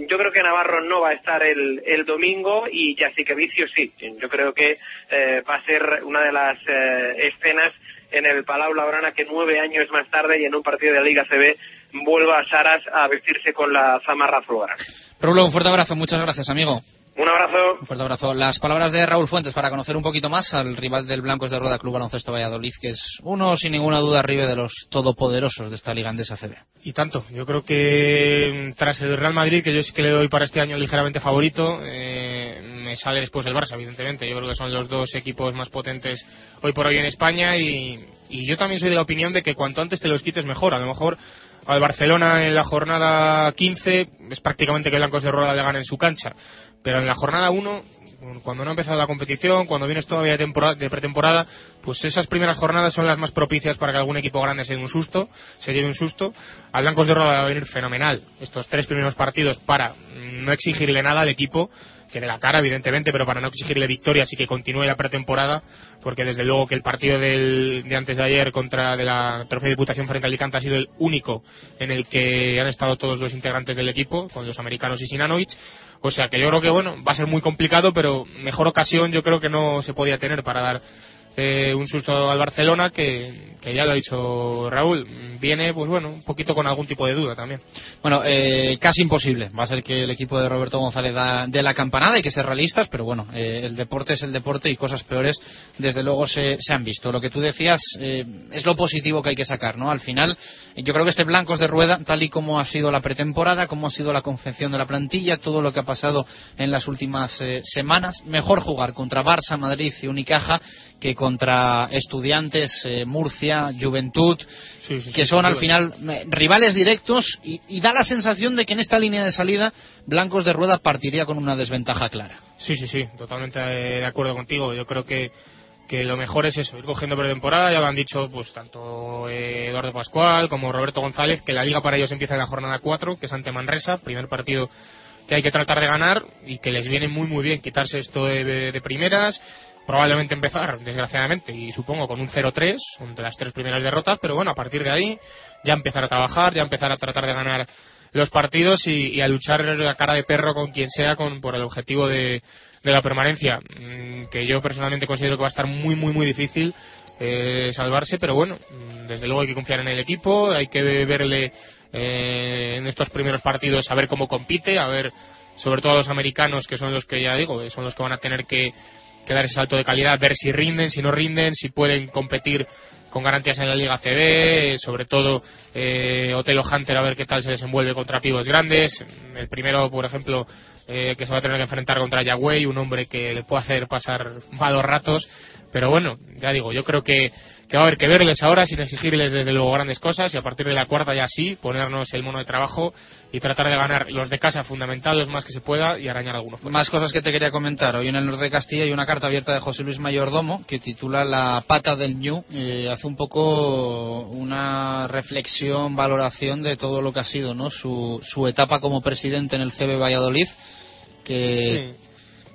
Speaker 21: Yo creo que Navarro no va a estar el, el domingo y Vicio sí. Yo creo que va a ser una de las escenas en el Palau Labrana que nueve años más tarde y en un partido de la Liga CB vuelva a Saras a vestirse con la zamarra azulgrana.
Speaker 2: Rulo, un fuerte abrazo, muchas gracias, amigo.
Speaker 21: Un abrazo.
Speaker 2: Un fuerte abrazo. Las palabras de Raúl Fuentes para conocer un poquito más al rival del Blancos de Rueda Club Baloncesto Valladolid, que es uno, sin ninguna duda, arriba de los todopoderosos de esta liga andesa CB.
Speaker 20: Y tanto. Yo creo que tras el Real Madrid, que yo sí que le doy para este año ligeramente favorito, eh, me sale después del Barça, evidentemente. Yo creo que son los dos equipos más potentes hoy por hoy en España y, y yo también soy de la opinión de que cuanto antes te los quites mejor. A lo mejor al Barcelona en la jornada 15 es prácticamente que Blancos de Rueda le gane en su cancha. Pero en la jornada 1, cuando no ha empezado la competición, cuando vienes todavía de, temporada, de, pretemporada, pues esas primeras jornadas son las más propicias para que algún equipo grande se dé un susto, se lleve un susto. Al Blancos de Rueda va a venir fenomenal estos tres primeros partidos para no exigirle nada al equipo que de la cara, evidentemente, pero para no exigirle victorias y que continúe la pretemporada, porque desde luego que el partido del, de antes de ayer contra de la Trofeo de Diputación frente a Alicante ha sido el único en el que han estado todos los integrantes del equipo, con los americanos y Sinanovic. O sea que yo creo que bueno, va a ser muy complicado, pero mejor ocasión yo creo que no se podía tener para dar eh, un susto al Barcelona que, ya lo ha dicho Raúl, viene pues bueno, un poquito con algún tipo de duda también.
Speaker 2: Bueno, eh, casi imposible. Va a ser que el equipo de Roberto González da de la campanada, hay que ser realistas, pero bueno, eh, el deporte es el deporte y cosas peores desde luego se, se han visto. Lo que tú decías eh, es lo positivo que hay que sacar, ¿no? Al final, yo creo que este Blancos de Rueda, tal y como ha sido la pretemporada, como ha sido la confección de la plantilla, todo lo que ha pasado en las últimas eh, semanas, mejor jugar contra Barça, Madrid y Unicaja que contra Estudiantes, eh, Murcia, Juventud,
Speaker 20: sí, sí,
Speaker 2: que
Speaker 20: sí,
Speaker 2: son al final eh, rivales directos y, y, da la sensación de que en esta línea de salida Blancos de Rueda partiría con una desventaja clara.
Speaker 20: Sí, sí, sí, totalmente de acuerdo contigo. Yo creo que, que lo mejor es eso, ir cogiendo pretemporada, ya lo han dicho pues tanto eh, Eduardo Pascual como Roberto González, que la liga para ellos empieza en la jornada 4, que es ante Manresa, primer partido que hay que tratar de ganar y que les viene muy muy bien quitarse esto de, de, de primeras probablemente empezar, desgraciadamente, y supongo con un 0-3, entre las tres primeras derrotas, pero bueno, a partir de ahí ya empezar a trabajar, ya empezar a tratar de ganar los partidos y, a luchar a cara de perro con quien sea con, por el objetivo de, de la permanencia, mm, que yo personalmente considero que va a estar muy, muy, muy difícil eh, salvarse, pero bueno, mm, desde luego hay que confiar en el equipo, hay que verle eh, en estos primeros partidos a ver cómo compite, a ver sobre todo a los americanos que son los que ya digo, son los que van a tener que que dar ese salto de calidad, ver si rinden, si no rinden, si pueden competir con garantías en la Liga CB, sobre todo eh, Otelo Hunter a ver qué tal se desenvuelve contra pibos grandes. El primero, por ejemplo, eh, que se va a tener que enfrentar contra Yagüey, un hombre que le puede hacer pasar malos ratos. Pero bueno, ya digo, yo creo que, que va a haber que verles ahora sin exigirles desde luego grandes cosas y a partir de la cuarta ya sí, ponernos el mono de trabajo y tratar de ganar los de casa fundamentados más que se pueda y arañar algunos.
Speaker 2: Más cosas que te quería comentar. Hoy en el norte de Castilla hay una carta abierta de José Luis Mayordomo que titula La pata del ñu. Eh, hace un poco una reflexión, valoración de todo lo que ha sido ¿no? su, su etapa como presidente en el CB Valladolid. Que,
Speaker 20: Sí.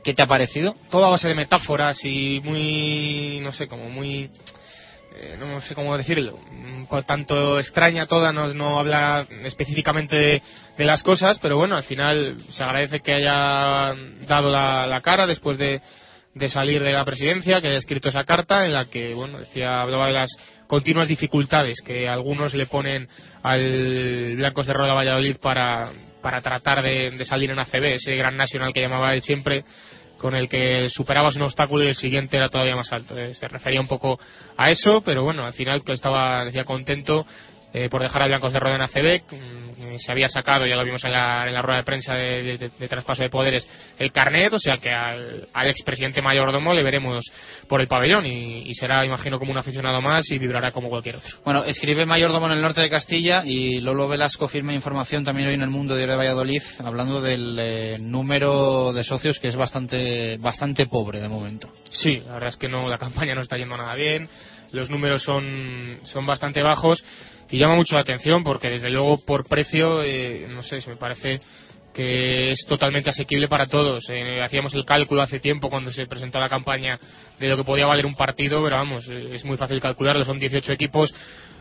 Speaker 2: ¿Qué te ha parecido?
Speaker 20: Todo a base de metáforas y muy, no sé, como muy eh, no sé cómo decirlo, mm, por tanto extraña toda, no, no habla específicamente de, de las cosas, pero bueno, al final se agradece que haya dado la, la cara después de, de salir de la presidencia, que haya escrito esa carta en la que, bueno, decía, hablaba de las continuas dificultades que algunos le ponen al Blancos de Roda Valladolid para, para tratar de, de salir en ACB, ese gran nacional que llamaba él siempre, con el que superabas un obstáculo y el siguiente era todavía más alto. Eh, se refería un poco a eso, pero bueno, al final estaba, decía, contento eh, por dejar a Blancos de Roda en ACB. mm, Se había sacado, ya lo vimos en la, en la rueda de prensa de, de- de- de traspaso de poderes, el carnet, o sea que al, al expresidente mayordomo le veremos por el pabellón y, y será, imagino, como un aficionado más y vibrará como cualquier otro.
Speaker 2: Bueno, escribe Mayordomo en el norte de Castilla y Lolo Velasco firma información también hoy en el Mundo de Valladolid hablando del eh, número de socios que es bastante bastante pobre de momento.
Speaker 20: Sí, la verdad es que no, la campaña no está yendo nada bien, los números son, son bastante bajos y llama mucho la atención porque desde luego por precio, eh, no sé, se me parece que es totalmente asequible para todos. Eh, hacíamos el cálculo hace tiempo cuando se presentó la campaña de lo que podía valer un partido, pero vamos, eh, es muy fácil calcularlo, son 18 equipos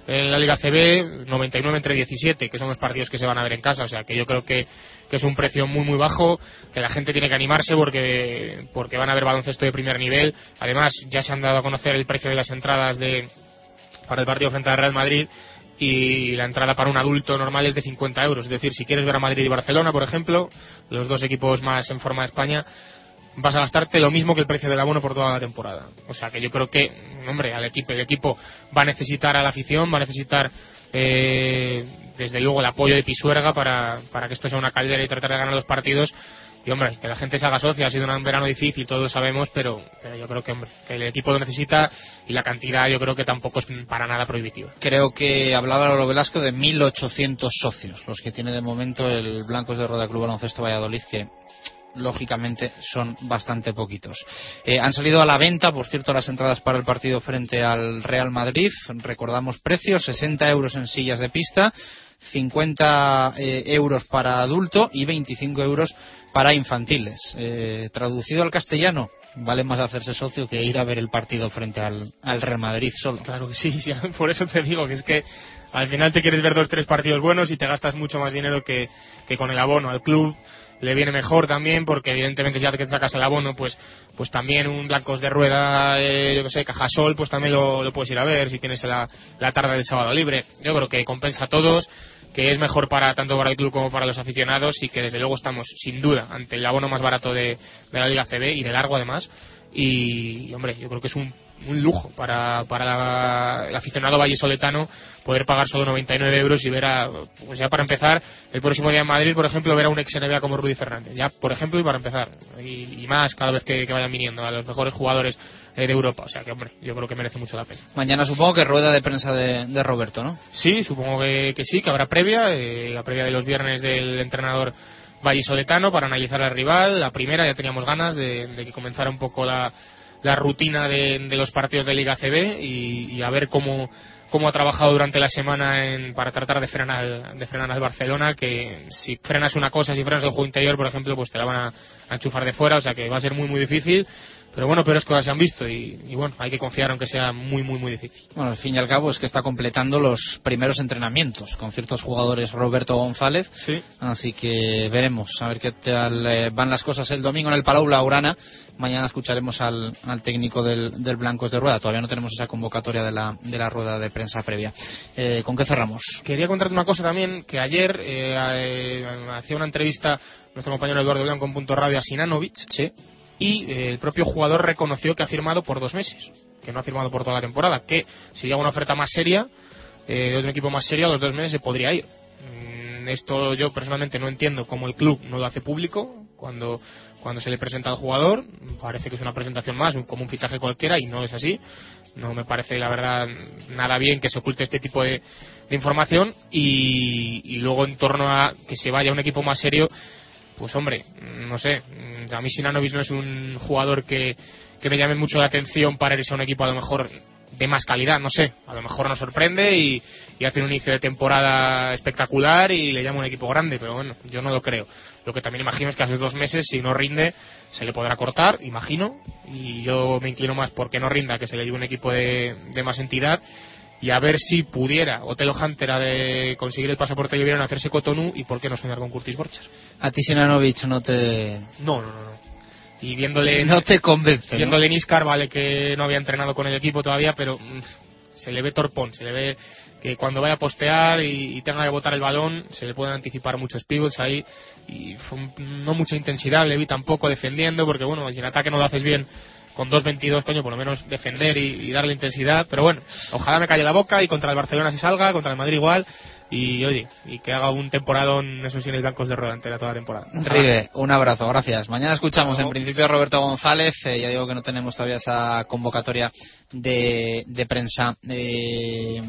Speaker 20: en la Liga CB, 99 entre 17, que son los partidos que se van a ver en casa, o sea que yo creo que, que es un precio muy muy bajo, que la gente tiene que animarse porque, porque van a ver baloncesto de primer nivel. Además, ya se han dado a conocer el precio de las entradas de, para el partido frente al Real Madrid y la entrada para un adulto normal es de 50 euros. Es decir, si quieres ver a Madrid y Barcelona, por ejemplo, los dos equipos más en forma de España, vas a gastarte lo mismo que el precio del abono por toda la temporada. O sea que yo creo que, hombre, al equipo, el equipo va a necesitar a la afición, va a necesitar eh, desde luego el apoyo de Pisuerga para, para que esto sea una caldera y tratar de ganar los partidos. Y hombre, que la gente se haga socia, ha sido un verano difícil, todos sabemos, pero, pero yo creo que, hombre, que el equipo lo necesita y la cantidad yo creo que tampoco es para nada prohibitiva.
Speaker 2: Creo que hablaba Lolo Velasco de 1.800 socios, los que tiene de momento el Blancos de Roda Club Baloncesto Valladolid, que lógicamente son bastante poquitos. Eh, han salido a la venta, por cierto, las entradas para el partido frente al Real Madrid. Recordamos precios, 60 euros en sillas de pista, 50 eh, euros para adulto y 25 euros para infantiles. Eh, traducido al castellano, vale más hacerse socio que ir a ver el partido frente al, al Real Madrid solo.
Speaker 20: Claro que sí, *laughs* sí, por eso te digo que es que al final te quieres ver dos tres partidos buenos y te gastas mucho más dinero que, que con el abono al club le viene mejor también porque evidentemente ya que sacas el abono pues pues también un blancos de rueda eh, yo que sé cajasol pues también lo, lo, puedes ir a ver si tienes la, la tarde del sábado libre yo creo que compensa a todos que es mejor para tanto para el club como para los aficionados y que desde luego estamos sin duda ante el abono más barato de, de la Liga CB y de largo además y, hombre yo creo que es un un lujo para, para la, el aficionado vallisoletano poder pagar solo 99 euros y ver a, pues ya para empezar, el próximo día en Madrid, por ejemplo, ver a un ex NBA como Rudy Fernández. Ya, por ejemplo, y para empezar. Y, y más cada vez que, vayan viniendo a los mejores jugadores de Europa. O sea que, hombre, yo creo que merece mucho la pena.
Speaker 2: Mañana supongo que rueda de prensa de, de Roberto, ¿no?
Speaker 20: Sí, supongo que, que, sí, que habrá previa, eh, la previa de los viernes del entrenador vallisoletano para analizar al rival. La primera ya teníamos ganas de, de que comenzara un poco la la rutina de, de, los partidos de Liga CB y, y, a ver cómo, cómo ha trabajado durante la semana en, para tratar de frenar, de frenar al Barcelona, que si frenas una cosa, si frenas el juego interior, por ejemplo, pues te la van a, a enchufar de fuera, o sea que va a ser muy muy difícil pero bueno, peores cosas se han visto y, y, bueno, hay que confiar aunque sea muy, muy, muy difícil.
Speaker 2: Bueno, al fin y al cabo es que está completando los primeros entrenamientos con ciertos jugadores Roberto González,
Speaker 20: sí.
Speaker 2: así que veremos a ver qué tal eh, van las cosas el domingo en el Palau Laurana. Mañana escucharemos al, al técnico del, del, Blancos de Rueda. Todavía no tenemos esa convocatoria de la, de la rueda de prensa previa. Eh, ¿Con qué cerramos?
Speaker 20: Quería contarte una cosa también, que ayer eh, eh hacía una entrevista nuestro compañero Eduardo León con Punto Radio a Sinanovic.
Speaker 2: Sí
Speaker 20: y eh, el propio jugador reconoció que ha firmado por dos meses, que no ha firmado por toda la temporada, que si llega una oferta más seria, eh, de otro equipo más serio, a los dos meses se podría ir. Mm, esto yo personalmente no entiendo cómo el club no lo hace público cuando, cuando se le presenta al jugador. Parece que es una presentación más, como un fichaje cualquiera, y no es así. No me parece, la verdad, nada bien que se oculte este tipo de, de información y, y luego en torno a que se vaya a un equipo más serio pues hombre, no sé, a mí Sinanovic no es un jugador que, que me llame mucho la atención para irse a un equipo a lo mejor de más calidad, no sé, a lo mejor nos sorprende y, y, hace un inicio de temporada espectacular y le llama un equipo grande, pero bueno, yo no lo creo. Lo que también imagino es que hace dos meses, si no rinde, se le podrá cortar, imagino, y yo me inclino más porque no rinda que se le lleve un equipo de, de más entidad y a ver si pudiera Otelo Hunter a de conseguir el pasaporte libre en hacerse Cotonou y por qué no soñar con Curtis Borchers.
Speaker 2: A ti Sinanovic no te...
Speaker 20: No, no, no. no. Y viéndole...
Speaker 2: No te convence.
Speaker 20: Viéndole
Speaker 2: ¿no?
Speaker 20: en Iscar, vale que no había entrenado con el equipo todavía, pero mmm, se le ve torpón, se le ve que cuando vaya a postear y, y, tenga que botar el balón se le pueden anticipar muchos pivots ahí y no mucha intensidad le vi tampoco defendiendo porque bueno si en ataque no lo haces bien con 2.22, coño, por lo menos defender y, y, darle intensidad. Pero bueno, ojalá me calle la boca y contra el Barcelona se salga, contra el Madrid igual. Y oye, y que haga un temporadón, eso sí, en Blancos de Rueda entera toda la temporada.
Speaker 2: Rive, un abrazo, gracias. Mañana escuchamos en principio a Roberto González. Eh, ya digo que no tenemos todavía esa convocatoria de, de prensa. Eh,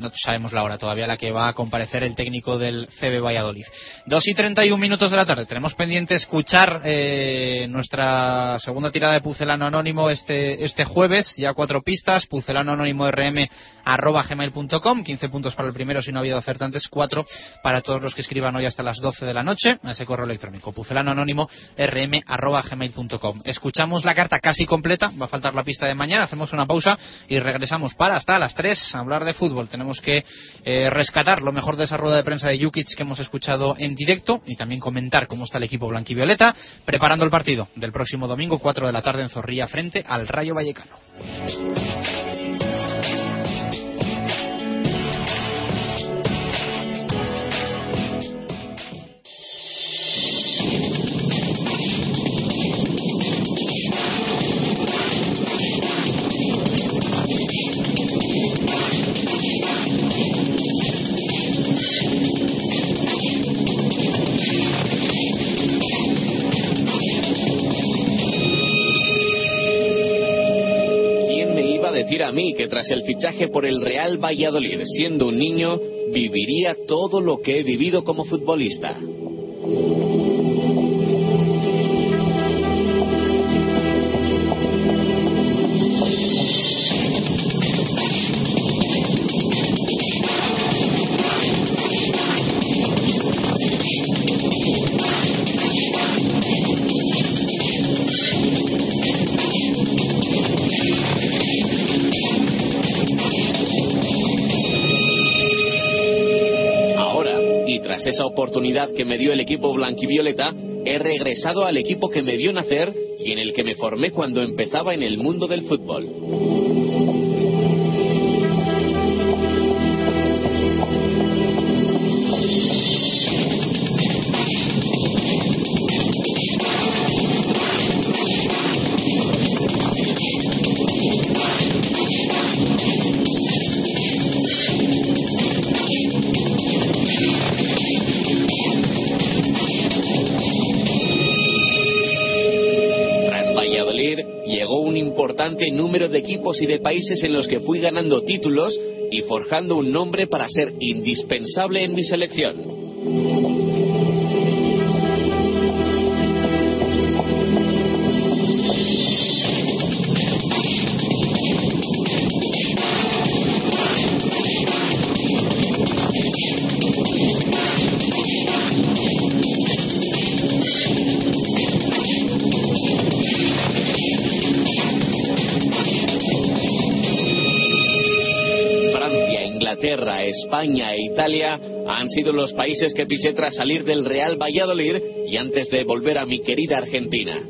Speaker 2: no sabemos la hora todavía la que va a comparecer el técnico del CB Valladolid. Dos y treinta y un minutos de la tarde. Tenemos pendiente escuchar eh, nuestra segunda tirada de Pucelano Anónimo este, este jueves. Ya cuatro pistas. Pucelano Anónimo RM arroba gmail.com. 15 puntos para el primero si no ha habido acertantes. Cuatro para todos los que escriban hoy hasta las 12 de la noche a ese correo electrónico. Pucelano Anónimo RM arroba gmail.com. Escuchamos la carta casi completa. Va a faltar la pista de mañana. Hacemos una pausa y regresamos para hasta las 3 a hablar de fútbol. Tenemos que eh, rescatar lo mejor de esa rueda de prensa de Jukic que hemos escuchado en directo y también comentar cómo está el equipo blanquivioleta preparando el partido del próximo domingo 4 de la tarde en Zorrilla frente al Rayo Vallecano.
Speaker 10: Tras el fichaje por el Real Valladolid, siendo un niño, viviría todo lo que he vivido como futbolista. Oportunidad que me dio el equipo blanquivioleta, he regresado al equipo que me vio nacer y en el que me formé cuando empezaba en el mundo del fútbol. Equipos y de países en los que fui ganando títulos y forjando un nombre para ser indispensable en mi selección. España e Italia han sido los países que pisé tras salir del Real Valladolid y antes de volver a mi querida Argentina.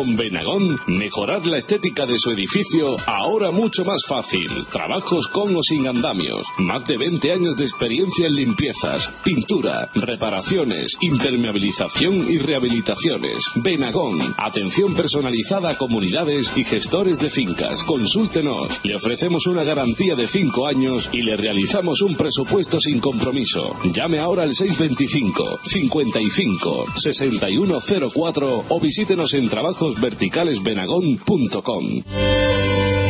Speaker 12: Con Benagón, mejorar la estética de su edificio ahora mucho más fácil. Trabajos con o sin andamios. Más de 20 años de experiencia en limpiezas, pintura, reparaciones, impermeabilización y rehabilitaciones. Benagón, atención personalizada a comunidades y gestores de fincas. Consúltenos. Le ofrecemos una garantía de 5 años y le realizamos un presupuesto sin compromiso. Llame ahora al 625 55 6104 o visítenos en trabajosverticalesbenagón.com.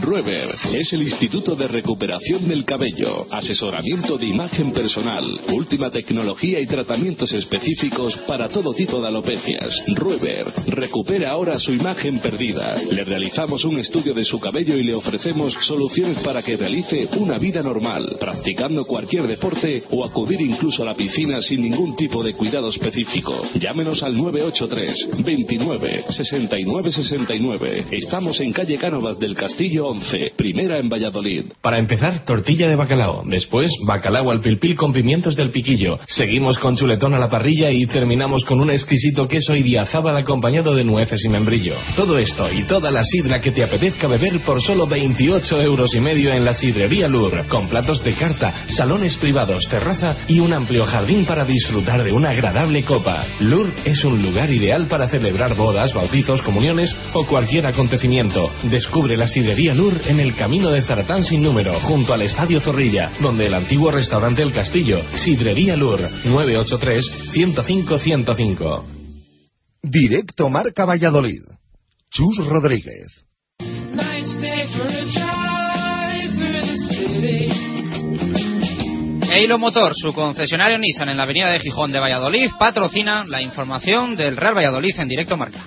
Speaker 12: Rueber es el Instituto de Recuperación del Cabello, asesoramiento de imagen personal, última tecnología y tratamientos específicos para todo tipo de alopecias. Rueber recupera ahora su imagen perdida. Le realizamos un estudio de su cabello y le ofrecemos soluciones para que realice una vida normal, practicando cualquier deporte o acudir incluso a la piscina sin ningún tipo de cuidado específico. Llámenos al 983 29 69 69. Estamos en calle Cánovas del Castillo 11, primera en Valladolid.
Speaker 11: Para empezar, tortilla de bacalao. Después, bacalao al pilpil con pimientos del piquillo. Seguimos con chuletón a la parrilla y terminamos con un exquisito queso idiazábal acompañado de nueces y membrillo. Todo esto y toda la sidra que te apetezca beber por solo 28 euros y medio en la sidrería Lur. Con platos de carta, salones privados, terraza y un amplio jardín para disfrutar de una agradable copa. Lur es un lugar ideal para celebrar bodas, bautizos, comuniones o cualquier acontecimiento. Descubre la sidrería Lur en el camino de Zaratán sin número, junto al Estadio Zorrilla, donde el antiguo restaurante El Castillo, Sidrería Lur, 983-105-105.
Speaker 19: Directo Marca Valladolid. Chus Rodríguez.
Speaker 2: Eilo Motor, su concesionario Nissan en la avenida de Gijón de Valladolid, patrocina la información del Real Valladolid en directo marca.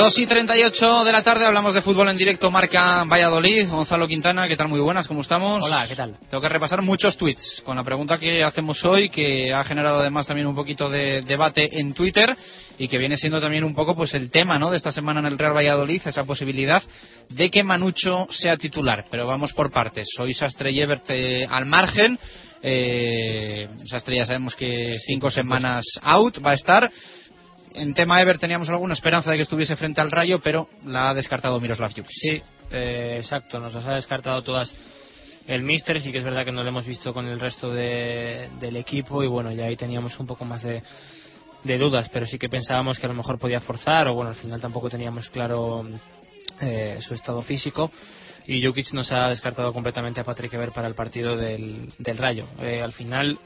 Speaker 2: 2 y 38 de la tarde hablamos de fútbol en directo, marca Valladolid. Gonzalo Quintana, ¿qué tal? Muy buenas, ¿cómo estamos?
Speaker 22: Hola, ¿qué tal?
Speaker 2: Tengo que repasar muchos tweets con la pregunta que hacemos hoy, que ha generado además también un poquito de debate en Twitter y que viene siendo también un poco pues el tema ¿no? de esta semana en el Real Valladolid, esa posibilidad de que Manucho sea titular. Pero vamos por partes. Hoy Sastre y Ebert eh, al margen. Eh, Sastre ya sabemos que cinco semanas out va a estar en tema Ever teníamos alguna esperanza de que estuviese frente al Rayo, pero la ha descartado Miroslav Jukic.
Speaker 22: Sí, eh, exacto, nos las ha descartado todas el Mister, sí que es verdad que no lo hemos visto con el resto del equipo y bueno, ya ahí teníamos un poco más de, dudas, pero sí que pensábamos que a lo mejor podía forzar o bueno, al final tampoco teníamos claro eh, su estado físico y Jukic nos ha descartado completamente a Patrick Ever para el partido del, Rayo. Eh, al final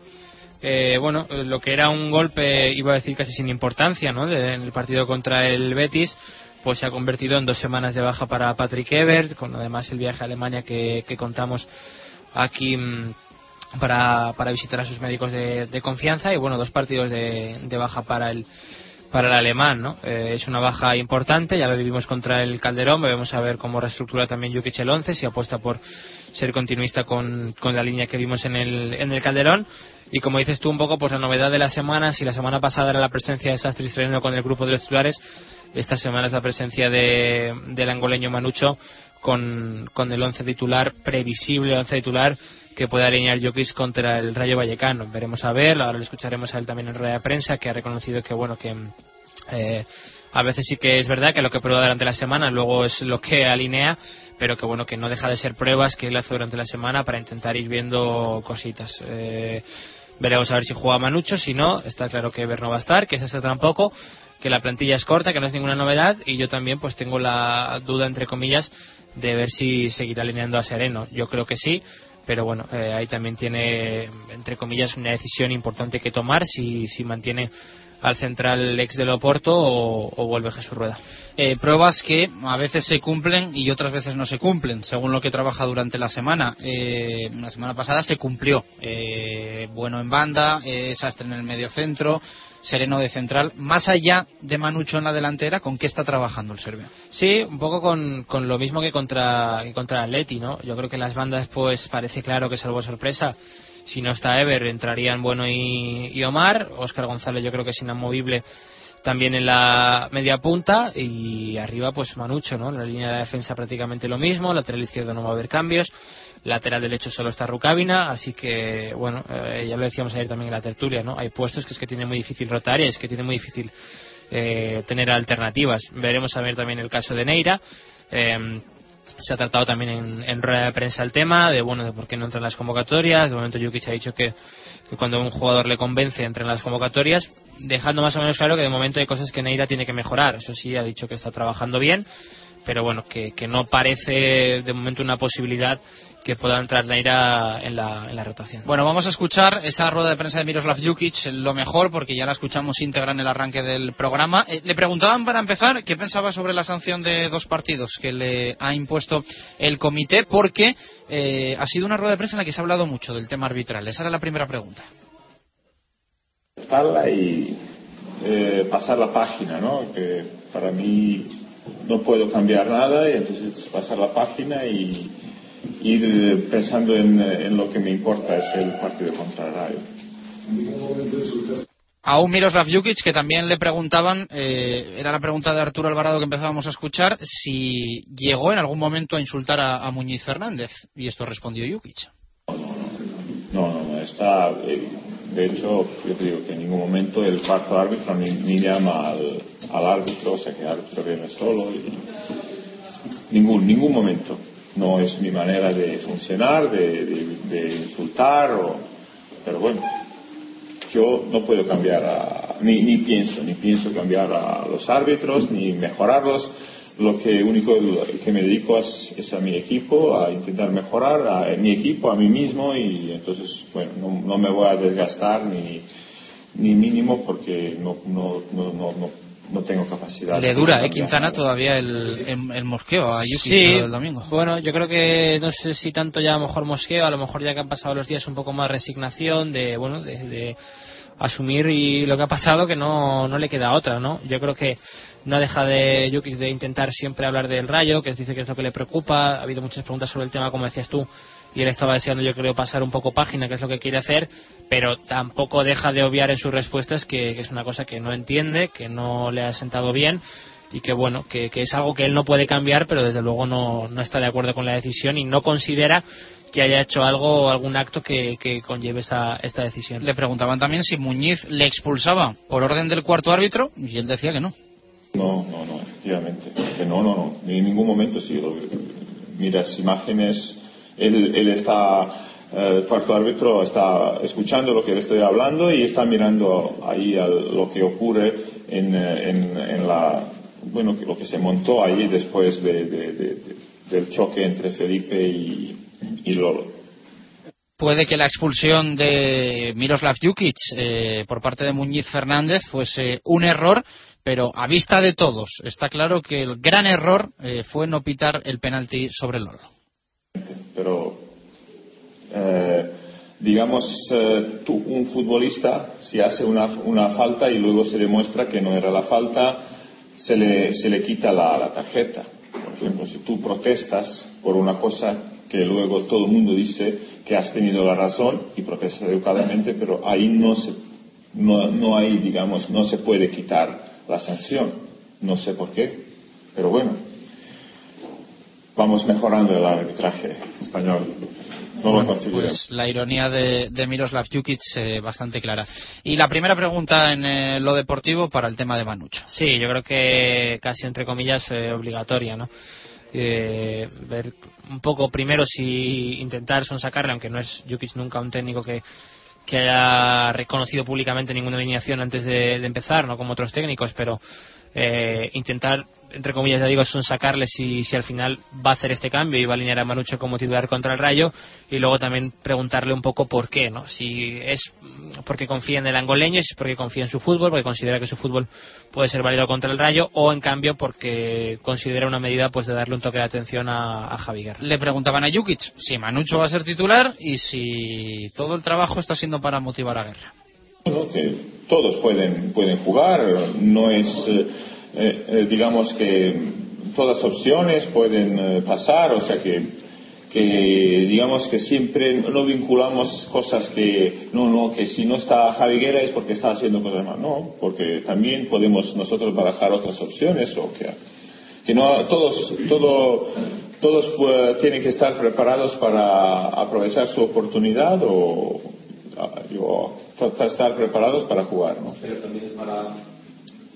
Speaker 22: eh, bueno, lo que era un golpe, iba a decir casi sin importancia, ¿no? en el partido contra el Betis, pues se ha convertido en dos semanas de baja para Patrick Ebert, con además el viaje a Alemania que, contamos aquí mm, para, para, visitar a sus médicos de, confianza y bueno, dos partidos de, baja para el para el alemán, ¿no? Eh, es una baja importante, ya lo vivimos contra el Calderón, vamos a ver cómo reestructura también Jukic el 11, si apuesta por ser continuista con, con la línea que vimos en el, en el Calderón y como dices tú un poco, pues la novedad de la semana, si la semana pasada era la presencia de Sastri estrenando con el grupo de los titulares, esta semana es la presencia de, del angoleño Manucho con, con el once titular previsible, once titular que puede alinear Jokic contra el Rayo Vallecano. Veremos a ver, ahora lo escucharemos a él también en rueda de prensa, que ha reconocido que bueno que eh, a veces sí que es verdad que lo que prueba durante la semana luego es lo que alinea, pero que bueno que no deja de ser pruebas que él hace durante la semana para intentar ir viendo cositas. Eh, veremos a ver si juega Manucho, si no, está claro que Ver no va a estar, que ese tampoco, que la plantilla es corta, que no es ninguna novedad, y yo también pues tengo la duda entre comillas de ver si seguirá alineando a Sereno. Yo creo que sí, pero bueno, eh, ahí también tiene, entre comillas, una decisión importante que tomar si, si mantiene al central ex de Loporto o, o vuelve Jesús Rueda.
Speaker 2: Eh, pruebas que a veces se cumplen y otras veces no se cumplen, según lo que trabaja durante la semana. Eh, la semana pasada se cumplió. Eh, bueno en banda, Sastre en el medio centro, Sereno de central. Más allá de Manucho en la delantera, ¿con qué está trabajando el serbio?
Speaker 22: Sí, un poco con, con lo mismo que contra, que contra Atleti, ¿no? Yo creo que las bandas, pues parece claro que salvo sorpresa si no está Ever, entrarían Bueno y, Omar. Oscar González yo creo que es inamovible también en la media punta y arriba pues Manucho, ¿no? En la línea de defensa prácticamente lo mismo, lateral izquierdo no va a haber cambios, lateral derecho solo está Rucábina, así que bueno, eh, ya lo decíamos ayer también en la tertulia, ¿no? Hay puestos que es que tiene muy difícil rotar y es que tiene muy difícil eh, tener alternativas. Veremos a ver también el caso de Neira. Eh, se ha tratado también en, rueda de prensa el tema de bueno de por qué no entran las convocatorias. De momento Jukic ha dicho que, cuando un jugador le convence entra en las convocatorias, dejando más o menos claro que de momento hay cosas que Neira tiene que mejorar. Eso sí, ha dicho que está trabajando bien, pero bueno, que, que no parece de momento una posibilidad que pueda entrar Neira en la, en la rotación.
Speaker 2: Bueno, vamos a escuchar esa rueda de prensa de Miroslav Jukic, lo mejor, porque ya la escuchamos íntegra en el arranque del programa. Eh, le preguntaban para empezar qué pensaba sobre la sanción de dos partidos que le ha impuesto el comité, porque eh, ha sido una rueda de prensa en la que se ha hablado mucho del tema arbitral. Esa era la primera pregunta.
Speaker 3: y eh, pasar la página, ¿no? Que para mí no puedo cambiar nada y entonces pasar la página y ir pensando en, lo que me importa, es el partido contra el Rayo.
Speaker 2: A un Miroslav Jukic que también le preguntaban, eh, era la pregunta de Arturo Alvarado que empezábamos a escuchar, si llegó en algún momento a insultar a, Muñiz Fernández. Y esto respondió Jukic.
Speaker 3: No, no, no, está. Eh, de hecho, yo te digo que en ningún momento el cuarto árbitro ni, llama al, árbitro, o sea que el árbitro viene solo. ningún, ningún momento no es mi manera de funcionar, de, insultar, pero bueno, yo no puedo cambiar, a, ni, ni, pienso, ni pienso cambiar a los árbitros, ni mejorarlos. Lo que único que me dedico es, a mi equipo, a intentar mejorar a, mi equipo, a mí mismo y entonces, bueno, no, me voy a desgastar ni, ni mínimo porque no, no, no, no tengo capacidad.
Speaker 2: Le dura, ¿eh? Quintana todavía el, el, mosqueo a Yuki
Speaker 22: sí,
Speaker 2: el domingo.
Speaker 22: Bueno, yo creo que no sé si tanto ya a lo mejor mosqueo, a lo mejor ya que han pasado los días un poco más resignación de, bueno, de, asumir y lo que ha pasado que no, no le queda otra, ¿no? Yo creo que no deja de Yukis de intentar siempre hablar del Rayo, que dice que es lo que le preocupa. Ha habido muchas preguntas sobre el tema, como decías tú, y él estaba deseando, yo creo, pasar un poco página, que es lo que quiere hacer, pero tampoco deja de obviar en sus respuestas que, es una cosa que no entiende, que no le ha sentado bien y que bueno, que, es algo que él no puede cambiar, pero desde luego no, no está de acuerdo con la decisión y no considera que haya hecho algo, algún acto que, que conlleve esta, esta decisión.
Speaker 2: Le preguntaban también si Muñiz le expulsaba por orden del cuarto árbitro y él decía que no.
Speaker 3: No, no, no, efectivamente. Que no, no, no. En ningún momento si miras imágenes, él, está, el eh, cuarto árbitro está escuchando lo que le estoy hablando y está mirando ahí lo que ocurre en, eh, en, en, la, bueno, lo que se montó ahí después de, del choque entre Felipe y, Lolo
Speaker 2: puede que la expulsión de Miroslav Jukic eh, por parte de Muñiz Fernández fuese un error, pero a vista de todos está claro que el gran error eh, fue no pitar el penalti sobre el Lolo.
Speaker 3: Pero, eh, digamos, eh, un futbolista, si hace una, una, falta y luego se demuestra que no era la falta, se le, se le quita la, la tarjeta. Por ejemplo, si tú protestas por una cosa que luego todo el mundo dice que has tenido la razón y protestas educadamente, pero ahí no se, no, no hay, digamos, no se puede quitar la sanción. No sé por qué, pero bueno, vamos mejorando el arbitraje español. No lo
Speaker 2: pues la ironía de, de Miroslav Jukic eh, bastante clara. Y la primera pregunta en eh, lo deportivo para el tema de Manucho.
Speaker 22: Sí, yo creo que casi entre comillas eh, obligatoria, ¿no? ver un poco primero si intentar sonsacarle, aunque no es Jukic nunca un técnico que que haya reconocido públicamente ninguna alineación antes de, empezar, no como otros técnicos, pero eh, intentar entre comillas ya digo, son sacarle si, si al final va a hacer este cambio y va a alinear a Manucho como titular contra el Rayo y luego también preguntarle un poco por qué, ¿no? Si es porque confía en el angoleño, si es porque confía en su fútbol, porque considera que su fútbol puede ser válido contra el Rayo o en cambio porque considera una medida pues de darle un toque de atención a, a Javi Guerra.
Speaker 2: Le preguntaban a Jukic si Manucho va a ser titular y si todo el trabajo está siendo para motivar a Guerra.
Speaker 3: Bueno, que todos pueden, pueden jugar, no es... Eh, eh, digamos que todas opciones pueden eh, pasar, o sea que, que, digamos que siempre no vinculamos cosas que no, no, que si no está Javi Guerra es porque está haciendo cosas mal, no, porque también podemos nosotros barajar otras opciones o que, que no todos, todo, todos tienen que estar preparados para aprovechar su oportunidad o, o estar preparados para jugar, ¿no?
Speaker 4: Pero también para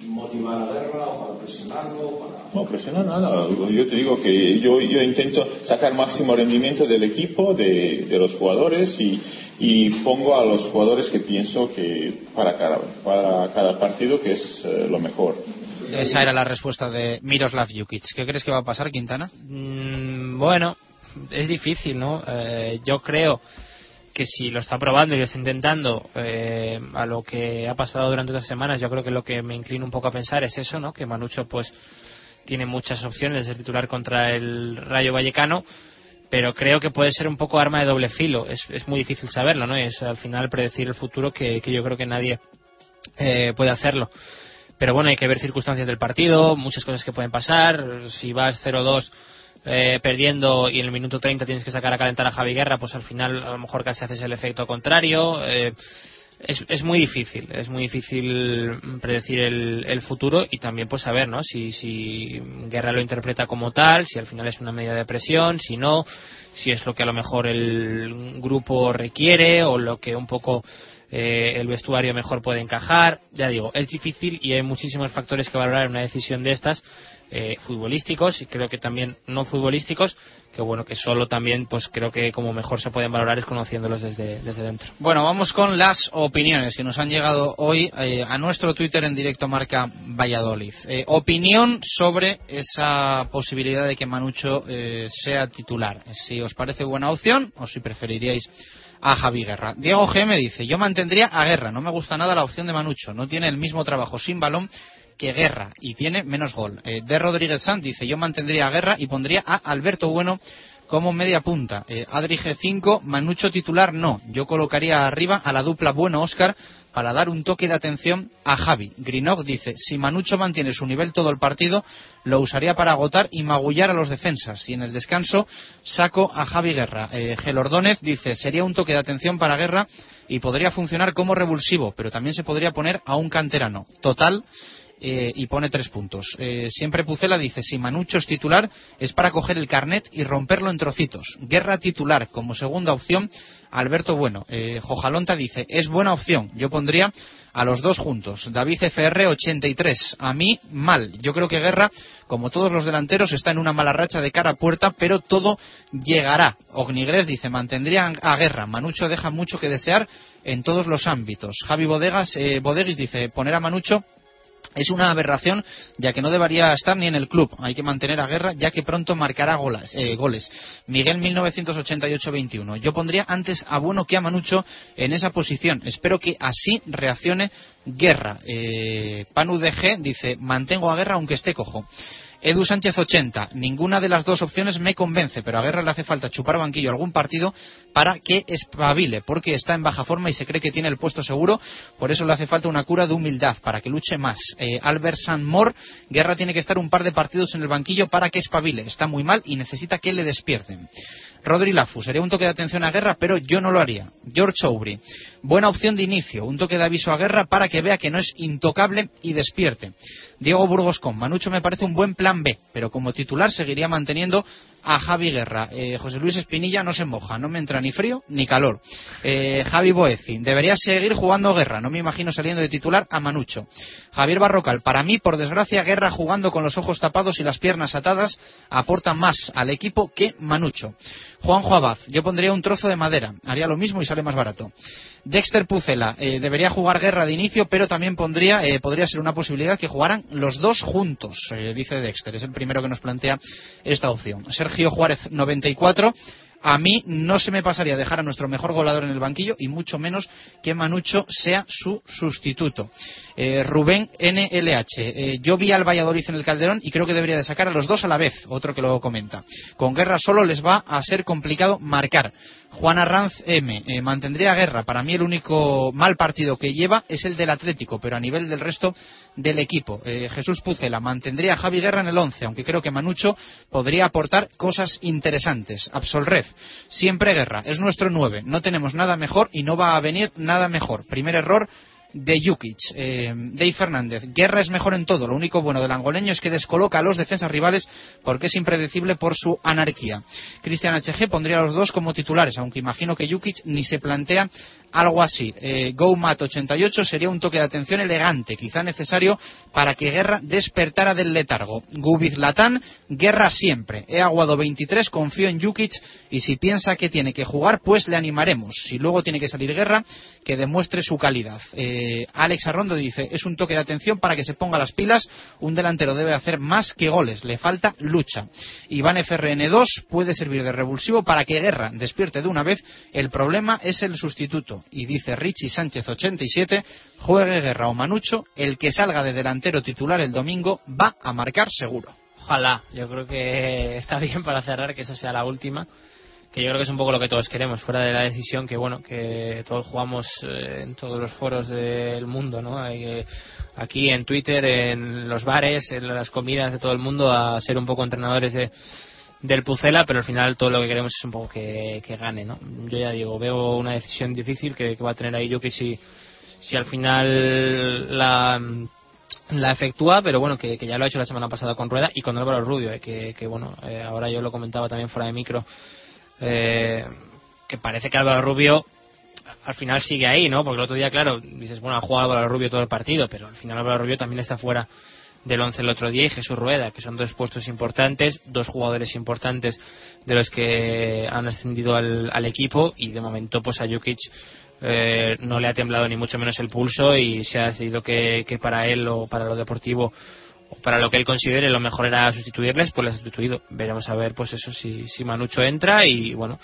Speaker 4: motivar a guerra o para presionarlo? Para...
Speaker 3: No, presionar nada. Yo te digo que yo, yo intento sacar máximo rendimiento del equipo, de, de los jugadores y, y, pongo a los jugadores que pienso que para cada, para cada partido que es eh, lo mejor.
Speaker 2: Esa era la respuesta de Miroslav Jukic. ¿Qué crees que va a pasar, Quintana?
Speaker 22: Mm, bueno, es difícil, ¿no? Eh, yo creo que si lo está probando y lo está intentando eh, a lo que ha pasado durante dos semanas, yo creo que lo que me inclino un poco a pensar es eso, ¿no? Que Manucho pues tiene muchas opciones de titular contra el Rayo Vallecano, pero creo que puede ser un poco arma de doble filo. Es, es muy difícil saberlo, ¿no? Es al final predecir el futuro que, yo creo que nadie eh, puede hacerlo. Pero bueno, hay que ver circunstancias del partido, muchas cosas que pueden pasar. Si vas 0-2 eh, perdiendo y en el minuto 30 tienes que sacar a calentar a Javi Guerra, pues al final a lo mejor casi haces el efecto contrario. Eh, es, es, muy difícil, es muy difícil predecir el, el, futuro y también pues saber ¿no? si, si Guerra lo interpreta como tal, si al final es una medida de presión, si no, si es lo que a lo mejor el grupo requiere o lo que un poco eh, el vestuario mejor puede encajar. Ya digo, es difícil y hay muchísimos factores que valorar en una decisión de estas eh, futbolísticos y creo que también no futbolísticos que bueno que solo también pues creo que como mejor se pueden valorar es conociéndolos desde, desde dentro.
Speaker 2: Bueno vamos con las opiniones que nos han llegado hoy eh, a nuestro Twitter en directo marca Valladolid. Eh, opinión sobre esa posibilidad de que Manucho sea titular. Si os parece buena opción o si preferiríais a Javi Guerra. Diego G me dice, yo mantendría a Guerra, no me gusta nada la opción de Manucho, no tiene el mismo trabajo sin balón que Guerra y tiene menos gol. Eh, de Rodríguez Sanz dice, yo mantendría Guerra y pondría a Alberto Bueno como media punta. Eh, Adri G5, Manucho titular no. Yo colocaría arriba a la dupla Bueno Oscar para dar un toque de atención a Javi. Grinov dice, si Manucho mantiene su nivel todo el partido, lo usaría para agotar y magullar a los defensas. Y en el descanso saco a Javi Guerra. Eh, Gelordónez dice, sería un toque de atención para Guerra y podría funcionar como revulsivo, pero también se podría poner a un canterano. Total, eh, y pone tres puntos. Eh, siempre Pucela dice, si Manucho es titular es para coger el carnet y romperlo en trocitos. Guerra titular como segunda opción, Alberto Bueno. Eh, Jojalonta dice, es buena opción. Yo pondría a los dos juntos. David FR 83. A mí, mal. Yo creo que Guerra, como todos los delanteros, está en una mala racha de cara a puerta, pero todo llegará. Ognigres dice, mantendría a Guerra. Manucho deja mucho que desear en todos los ámbitos. Javi Bodegas, Bodeguis dice, poner a Manucho es una aberración ya que no debería estar ni en el club. Hay que mantener a Guerra ya que pronto marcará goles. Eh, goles. Miguel 1988-21. Yo pondría antes a Bueno que a Manucho en esa posición. Espero que así reaccione Guerra. Eh, Panu DG dice mantengo a Guerra aunque esté cojo. Edu Sánchez 80. Ninguna de las dos opciones me convence, pero a Guerra le hace falta chupar banquillo algún partido para que espabile, porque está en baja forma y se cree que tiene el puesto seguro. Por eso le hace falta una cura de humildad, para que luche más. Eh, Albert Sanmor, Guerra tiene que estar un par de partidos en el banquillo para que espabile. Está muy mal y necesita que le despierten. Rodri Lafu, sería un toque de atención a Guerra, pero yo no lo haría. George Aubry, buena opción de inicio, un toque de aviso a Guerra para que vea que no es intocable y despierte. Diego Burgos con Manucho me parece un buen plan B, pero como titular seguiría manteniendo a Javi Guerra. Eh, José Luis Espinilla no se moja, no me entra ni frío ni calor. Eh, Javi Boezi, debería seguir jugando Guerra, no me imagino saliendo de titular a Manucho. Javier Barrocal, para mí, por desgracia, Guerra jugando con los ojos tapados y las piernas atadas aporta más al equipo que Manucho. Juanjo Abad, yo pondría un trozo de madera, haría lo mismo y sale más barato. Dexter Pucela, eh, debería jugar guerra de inicio, pero también pondría, eh, podría ser una posibilidad que jugaran los dos juntos, eh, dice Dexter. Es el primero que nos plantea esta opción. Sergio Juárez, 94. A mí no se me pasaría dejar a nuestro mejor goleador en el banquillo y mucho menos que Manucho sea su sustituto. Rubén NLH. yo vi al Valladolid en el Calderón y creo que debería de sacar a los dos a la vez, otro que lo comenta. Con Guerra solo les va a ser complicado marcar. Juan Arranz M. Eh, mantendría guerra. Para mí el único mal partido que lleva es el del Atlético, pero a nivel del resto del equipo. Eh, Jesús Pucela mantendría a Javi Guerra en el 11, aunque creo que Manucho podría aportar cosas interesantes. Absolref. Siempre guerra. Es nuestro 9. No tenemos nada mejor y no va a venir nada mejor. Primer error de Jukic. Eh, Dave Fernández, Guerra es mejor en todo. Lo único bueno del angoleño es que descoloca a los defensas rivales porque es impredecible por su anarquía. Cristian HG pondría a los dos como titulares, aunque imagino que Jukic ni se plantea algo así. Eh, Go Mat 88 sería un toque de atención elegante, quizá necesario para que Guerra despertara del letargo. Gubiz Latán, Guerra siempre. He aguado 23, confío en Jukic y si piensa que tiene que jugar, pues le animaremos. Si luego tiene que salir Guerra, que demuestre su calidad. Eh, Alex Arrondo dice, es un toque de atención para que se ponga las pilas. Un delantero debe hacer más que goles, le falta lucha. Iván FRN2 puede servir de revulsivo para que Guerra despierte de una vez. El problema es el sustituto. Y dice Richie Sánchez 87, juegue Guerra o Manucho, el que salga de delantero titular el domingo va a marcar seguro.
Speaker 22: Ojalá, yo creo que está bien para cerrar que esa sea la última que yo creo que es un poco lo que todos queremos, fuera de la decisión que bueno que todos jugamos eh, en todos los foros del mundo, ¿no? Aquí en Twitter, en los bares, en las comidas de todo el mundo a ser un poco entrenadores de, del Pucela, pero al final todo lo que queremos es un poco que, gane, ¿no? Yo ya digo, veo una decisión difícil que, va a tener ahí yo que si, si al final la la efectúa, pero bueno, que, ya lo ha hecho la semana pasada con Rueda y con Álvaro Rubio, eh, que, que, bueno, eh, ahora yo lo comentaba también fuera de micro, eh, que parece que Álvaro Rubio al final sigue ahí, ¿no? Porque el otro día, claro, dices, bueno, ha jugado Álvaro Rubio todo el partido, pero al final Álvaro Rubio también está fuera del once el otro día y Jesús Rueda, que son dos puestos importantes, dos jugadores importantes de los que han ascendido al, equipo y de momento pues a Jukic eh, no le ha temblado ni mucho menos el pulso y se ha decidido que, que para él o para lo deportivo para lo que él considere lo mejor era sustituirles, pues le ha sustituido. Veremos a ver, pues eso, si, si Manucho entra y bueno,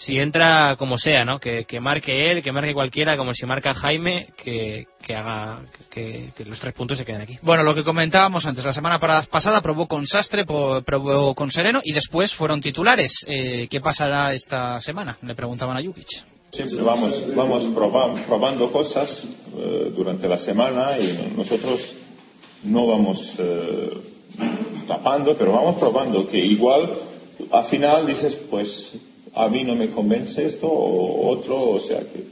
Speaker 22: si entra como sea, ¿no? Que, que marque él, que marque cualquiera, como si marca Jaime, que, que haga que, que los tres puntos se queden aquí.
Speaker 2: Bueno, lo que comentábamos antes, la semana pasada probó con Sastre, probó con Sereno y después fueron titulares. Eh, ¿Qué pasará esta semana? Le preguntaban a Jukic.
Speaker 3: Siempre vamos, vamos proba- probando cosas eh, durante la semana y nosotros no vamos eh, tapando, pero vamos probando que igual al final dices, pues a mí no me convence esto o otro, o sea que,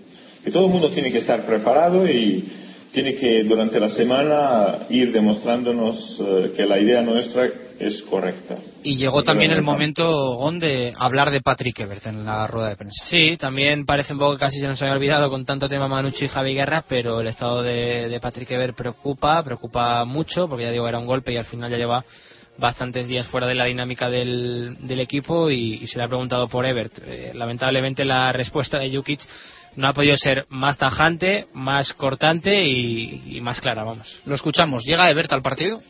Speaker 3: que todo el mundo tiene que estar preparado y tiene que durante la semana ir demostrándonos eh, que la idea nuestra es correcta.
Speaker 2: Y llegó también el momento Gon, de hablar de Patrick Ebert en la rueda de prensa.
Speaker 22: Sí, también parece un poco que casi se nos había olvidado con tanto tema Manucci y Javi Guerra, pero el estado de, de Patrick Ever preocupa, preocupa mucho, porque ya digo, era un golpe y al final ya lleva bastantes días fuera de la dinámica del, del equipo y, y se le ha preguntado por Ebert. Eh, lamentablemente la respuesta de Jukic no ha podido ser más tajante, más cortante y, y más clara, vamos.
Speaker 2: Lo escuchamos. ¿Llega Ebert al partido?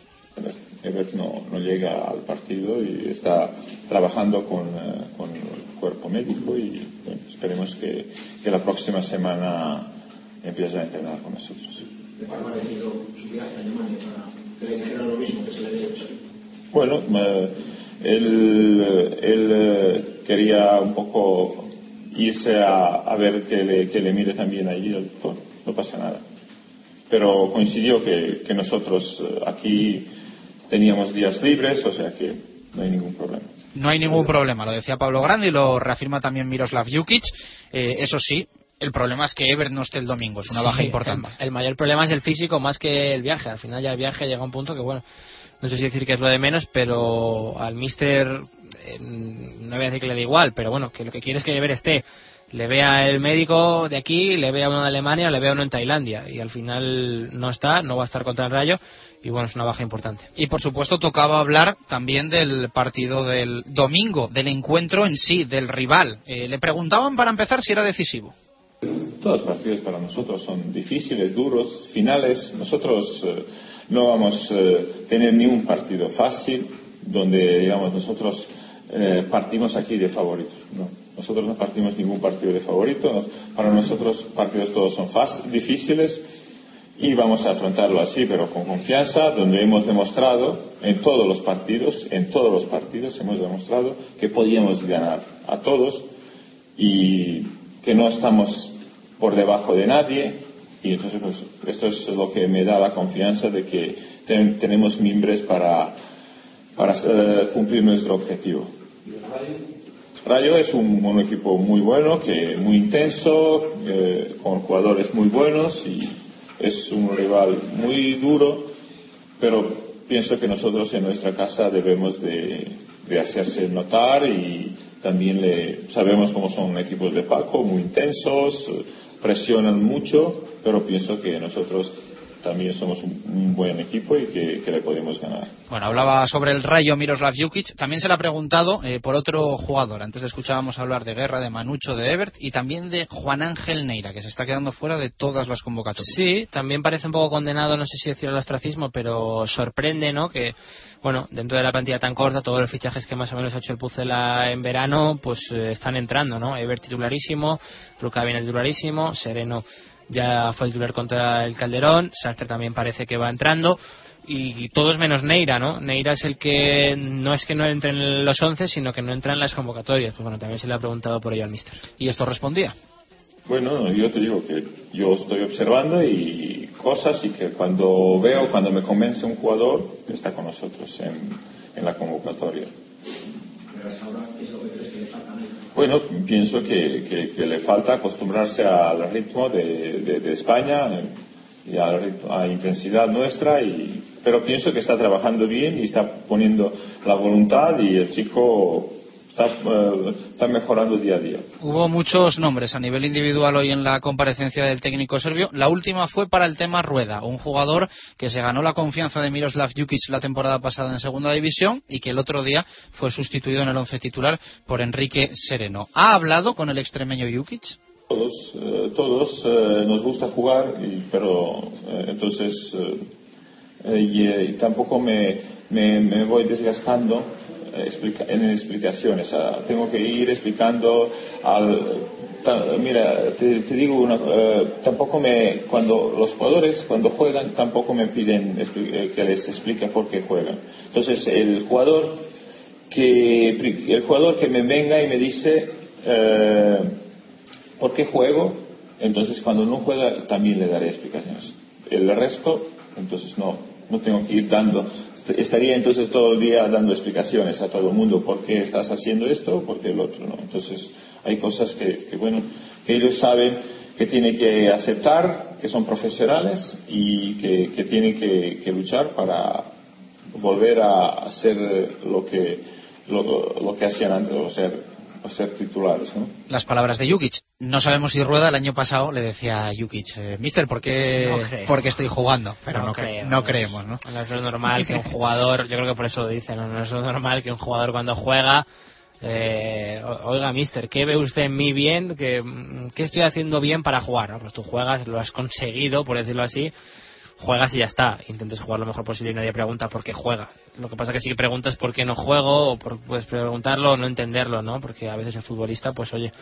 Speaker 3: Ebert no, no llega al partido y está trabajando con, eh, con el cuerpo médico y bueno, esperemos que, que la próxima semana empiece a entrenar con nosotros.
Speaker 5: ¿Le ha parecido subir hasta Alemania para que le dijeran lo mismo que se le había dicho?
Speaker 3: Bueno, eh, él, él, eh, quería un poco irse a, a ver que le, que le mire también allí el doctor, no pasa nada. Pero coincidió que, que nosotros eh, aquí teníamos días libres, o sea que no hay ningún problema.
Speaker 2: No hay ningún problema, lo decía Pablo Grande y lo reafirma también Miroslav Jukic. Eh, eso sí, el problema es que Ebert no esté el domingo, es una baja importante.
Speaker 22: El, el mayor problema es el físico más que el viaje. Al final ya el viaje llega a un punto que, bueno, no sé si decir que es lo de menos, pero al mister, eh, no voy a decir que le da igual, pero bueno, que lo que quiere es que Ever esté. Le vea el médico de aquí, le vea uno de Alemania, le vea uno en Tailandia. Y al final no está, no va a estar contra el Rayo. Y bueno, es una baja importante.
Speaker 2: Y por supuesto tocaba hablar también del partido del domingo, del encuentro en sí, del rival. Eh, le preguntaban para empezar si era decisivo.
Speaker 3: Todos los partidos para nosotros son difíciles, duros, finales. Nosotros eh, no vamos a tener ni un partido fácil donde, digamos, nosotros eh, partimos aquí de favoritos. No, nosotros no partimos ningún partido de favorito. Para nosotros partidos todos son difíciles y vamos a afrontarlo así, pero con confianza, donde hemos demostrado en todos los partidos, en todos los partidos hemos demostrado que podíamos ganar a todos y que no estamos por debajo de nadie y entonces pues esto es lo que me da la confianza de que ten- tenemos mimbres para, para eh, cumplir nuestro objetivo. Rayo es un, equipo muy bueno, que muy intenso, eh, con jugadores muy buenos y es un rival muy duro, pero pienso que nosotros en nuestra casa debemos de, de hacerse notar y también le, sabemos cómo son equipos de Paco, muy intensos, presionan mucho, pero pienso que nosotros también somos un, un buen equipo y que, que le podemos ganar.
Speaker 2: Bueno, hablaba sobre el rayo Miroslav Jukic. También se le ha preguntado eh, por otro jugador. Antes le escuchábamos hablar de Guerra, de Manucho, de Ebert y también de Juan Ángel Neira, que se está quedando fuera de todas las convocatorias.
Speaker 22: Sí, también parece un poco condenado, no sé si decir al ostracismo, pero sorprende, ¿no? Que, bueno, dentro de la plantilla tan corta, todos los fichajes que más o menos ha hecho el Pucela en verano, pues eh, están entrando, ¿no? Ever titularísimo, Luca viene titularísimo, Sereno ya fue el titular contra el Calderón, Sastre también parece que va entrando. Y, y todos menos Neira, ¿no? Neira es el que no es que no entre en los 11, sino que no entra en las convocatorias. Pues bueno, también se le ha preguntado por ello al mister.
Speaker 2: ¿Y esto respondía?
Speaker 3: Bueno, yo te digo que yo estoy observando y cosas y que cuando veo, cuando me convence un jugador, está con nosotros en, en la convocatoria.
Speaker 5: Pero hasta ahora, ¿qué es lo que crees que le falta a Neira?
Speaker 3: Bueno, pienso que, le falta acostumbrarse al ritmo de, España eh, y a la intensidad nuestra, y, pero pienso que está trabajando bien y está poniendo la voluntad y el chico está, eh, está mejorando día a día.
Speaker 2: Hubo muchos nombres a nivel individual hoy en la comparecencia del técnico serbio. La última fue para el tema Rueda, un jugador que se ganó la confianza de Miroslav Jukic la temporada pasada en segunda división y que el otro día fue sustituido en el once titular por Enrique Sereno. ¿Ha hablado con el extremeño Jukic?
Speaker 3: Todos, eh, todos eh, nos gusta jugar, y- pero eh, entonces eh, y, y tampoco me, me, me voy desgastando en explicaciones. tengo que ir explicando mira, te, digo una, eh, tampoco me, cuando los jugadores cuando juegan tampoco me piden eh, que les explique por qué juegan. Entonces el jugador que el jugador que me venga y me dice eh, por qué juego, entonces cuando no juega también le daré explicaciones. El resto, entonces no, no tengo que ir dando estaría entonces todo el día dando explicaciones a todo el mundo por qué estás haciendo esto o por qué el otro, ¿no? Entonces hay cosas que, bueno, que ellos saben que tienen que aceptar, que son profesionales y que, tienen que, luchar para volver a hacer lo que, lo, que hacían antes, o ser ser titulares. ¿no?
Speaker 2: Las palabras de Jukic. No sabemos si Rueda el año pasado le decía a Jukic, eh, Mister, ¿por qué, porque estoy jugando? Pero no, no, creemos, ¿no?
Speaker 22: No es lo normal que un *laughs* jugador, yo creo que por eso lo dicen, ¿no? es lo normal que un jugador cuando juega eh, oiga, mister, ¿qué ve usted en mí bien? ¿Qué, ¿Qué, estoy haciendo bien para jugar? ¿no? Pues tú juegas, lo has conseguido, por decirlo así, juegas y ya está. Intentes jugar lo mejor posible y nadie pregunta por qué juega. Lo que pasa que si preguntas por qué no juego, o puedes preguntarlo o no entenderlo, ¿no? Porque a veces el futbolista, pues oye,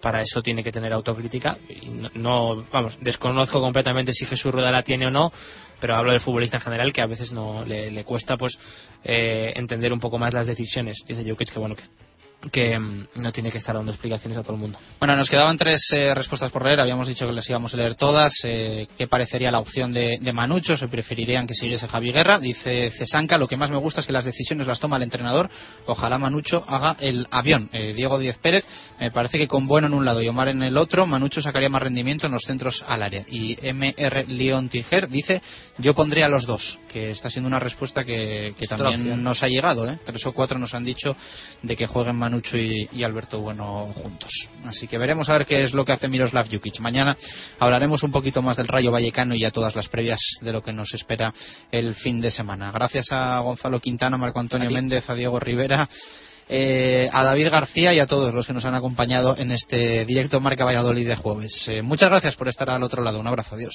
Speaker 22: para eso tiene que tener autocrítica. Y no, vamos, desconozco completamente si Jesús Rueda la tiene o no, pero hablo del futbolista en general que a veces no le, cuesta pues eh, entender un poco más las decisiones. Dice Jokic que bueno que que mm, no tiene que estar dando explicaciones a todo el mundo.
Speaker 2: Bueno, nos quedaban tres eh, respuestas por leer. Habíamos dicho que las íbamos a leer todas. Eh, ¿Qué parecería la opción de, de Manucho? ¿Se preferirían que siguiese Javi Guerra? Dice Cesanca, lo que más me gusta es que las decisiones las toma el entrenador. Ojalá Manucho haga el avión. Eh, Diego Díez Pérez, me parece que con Bueno en un lado y Omar en el otro, Manucho sacaría más rendimiento en los centros al área. Y MR León Tiger dice, yo pondría los dos, que está siendo una respuesta que, que también nos ha llegado. ¿eh? Tres o cuatro nos han dicho de que jueguen Manucho Y, Alberto Bueno juntos. Así que veremos a ver qué es lo que hace Miroslav Jukic. Mañana hablaremos un poquito más del Rayo Vallecano y a todas las previas de lo que nos espera el fin de semana. Gracias a Gonzalo Quintana, Marco Antonio Méndez, a Diego Rivera. Eh, a David García y a todos los que nos han acompañado en este directo Marca Valladolid de jueves. Eh, muchas gracias por estar al otro lado. Un abrazo. Adiós.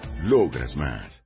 Speaker 23: Logras más.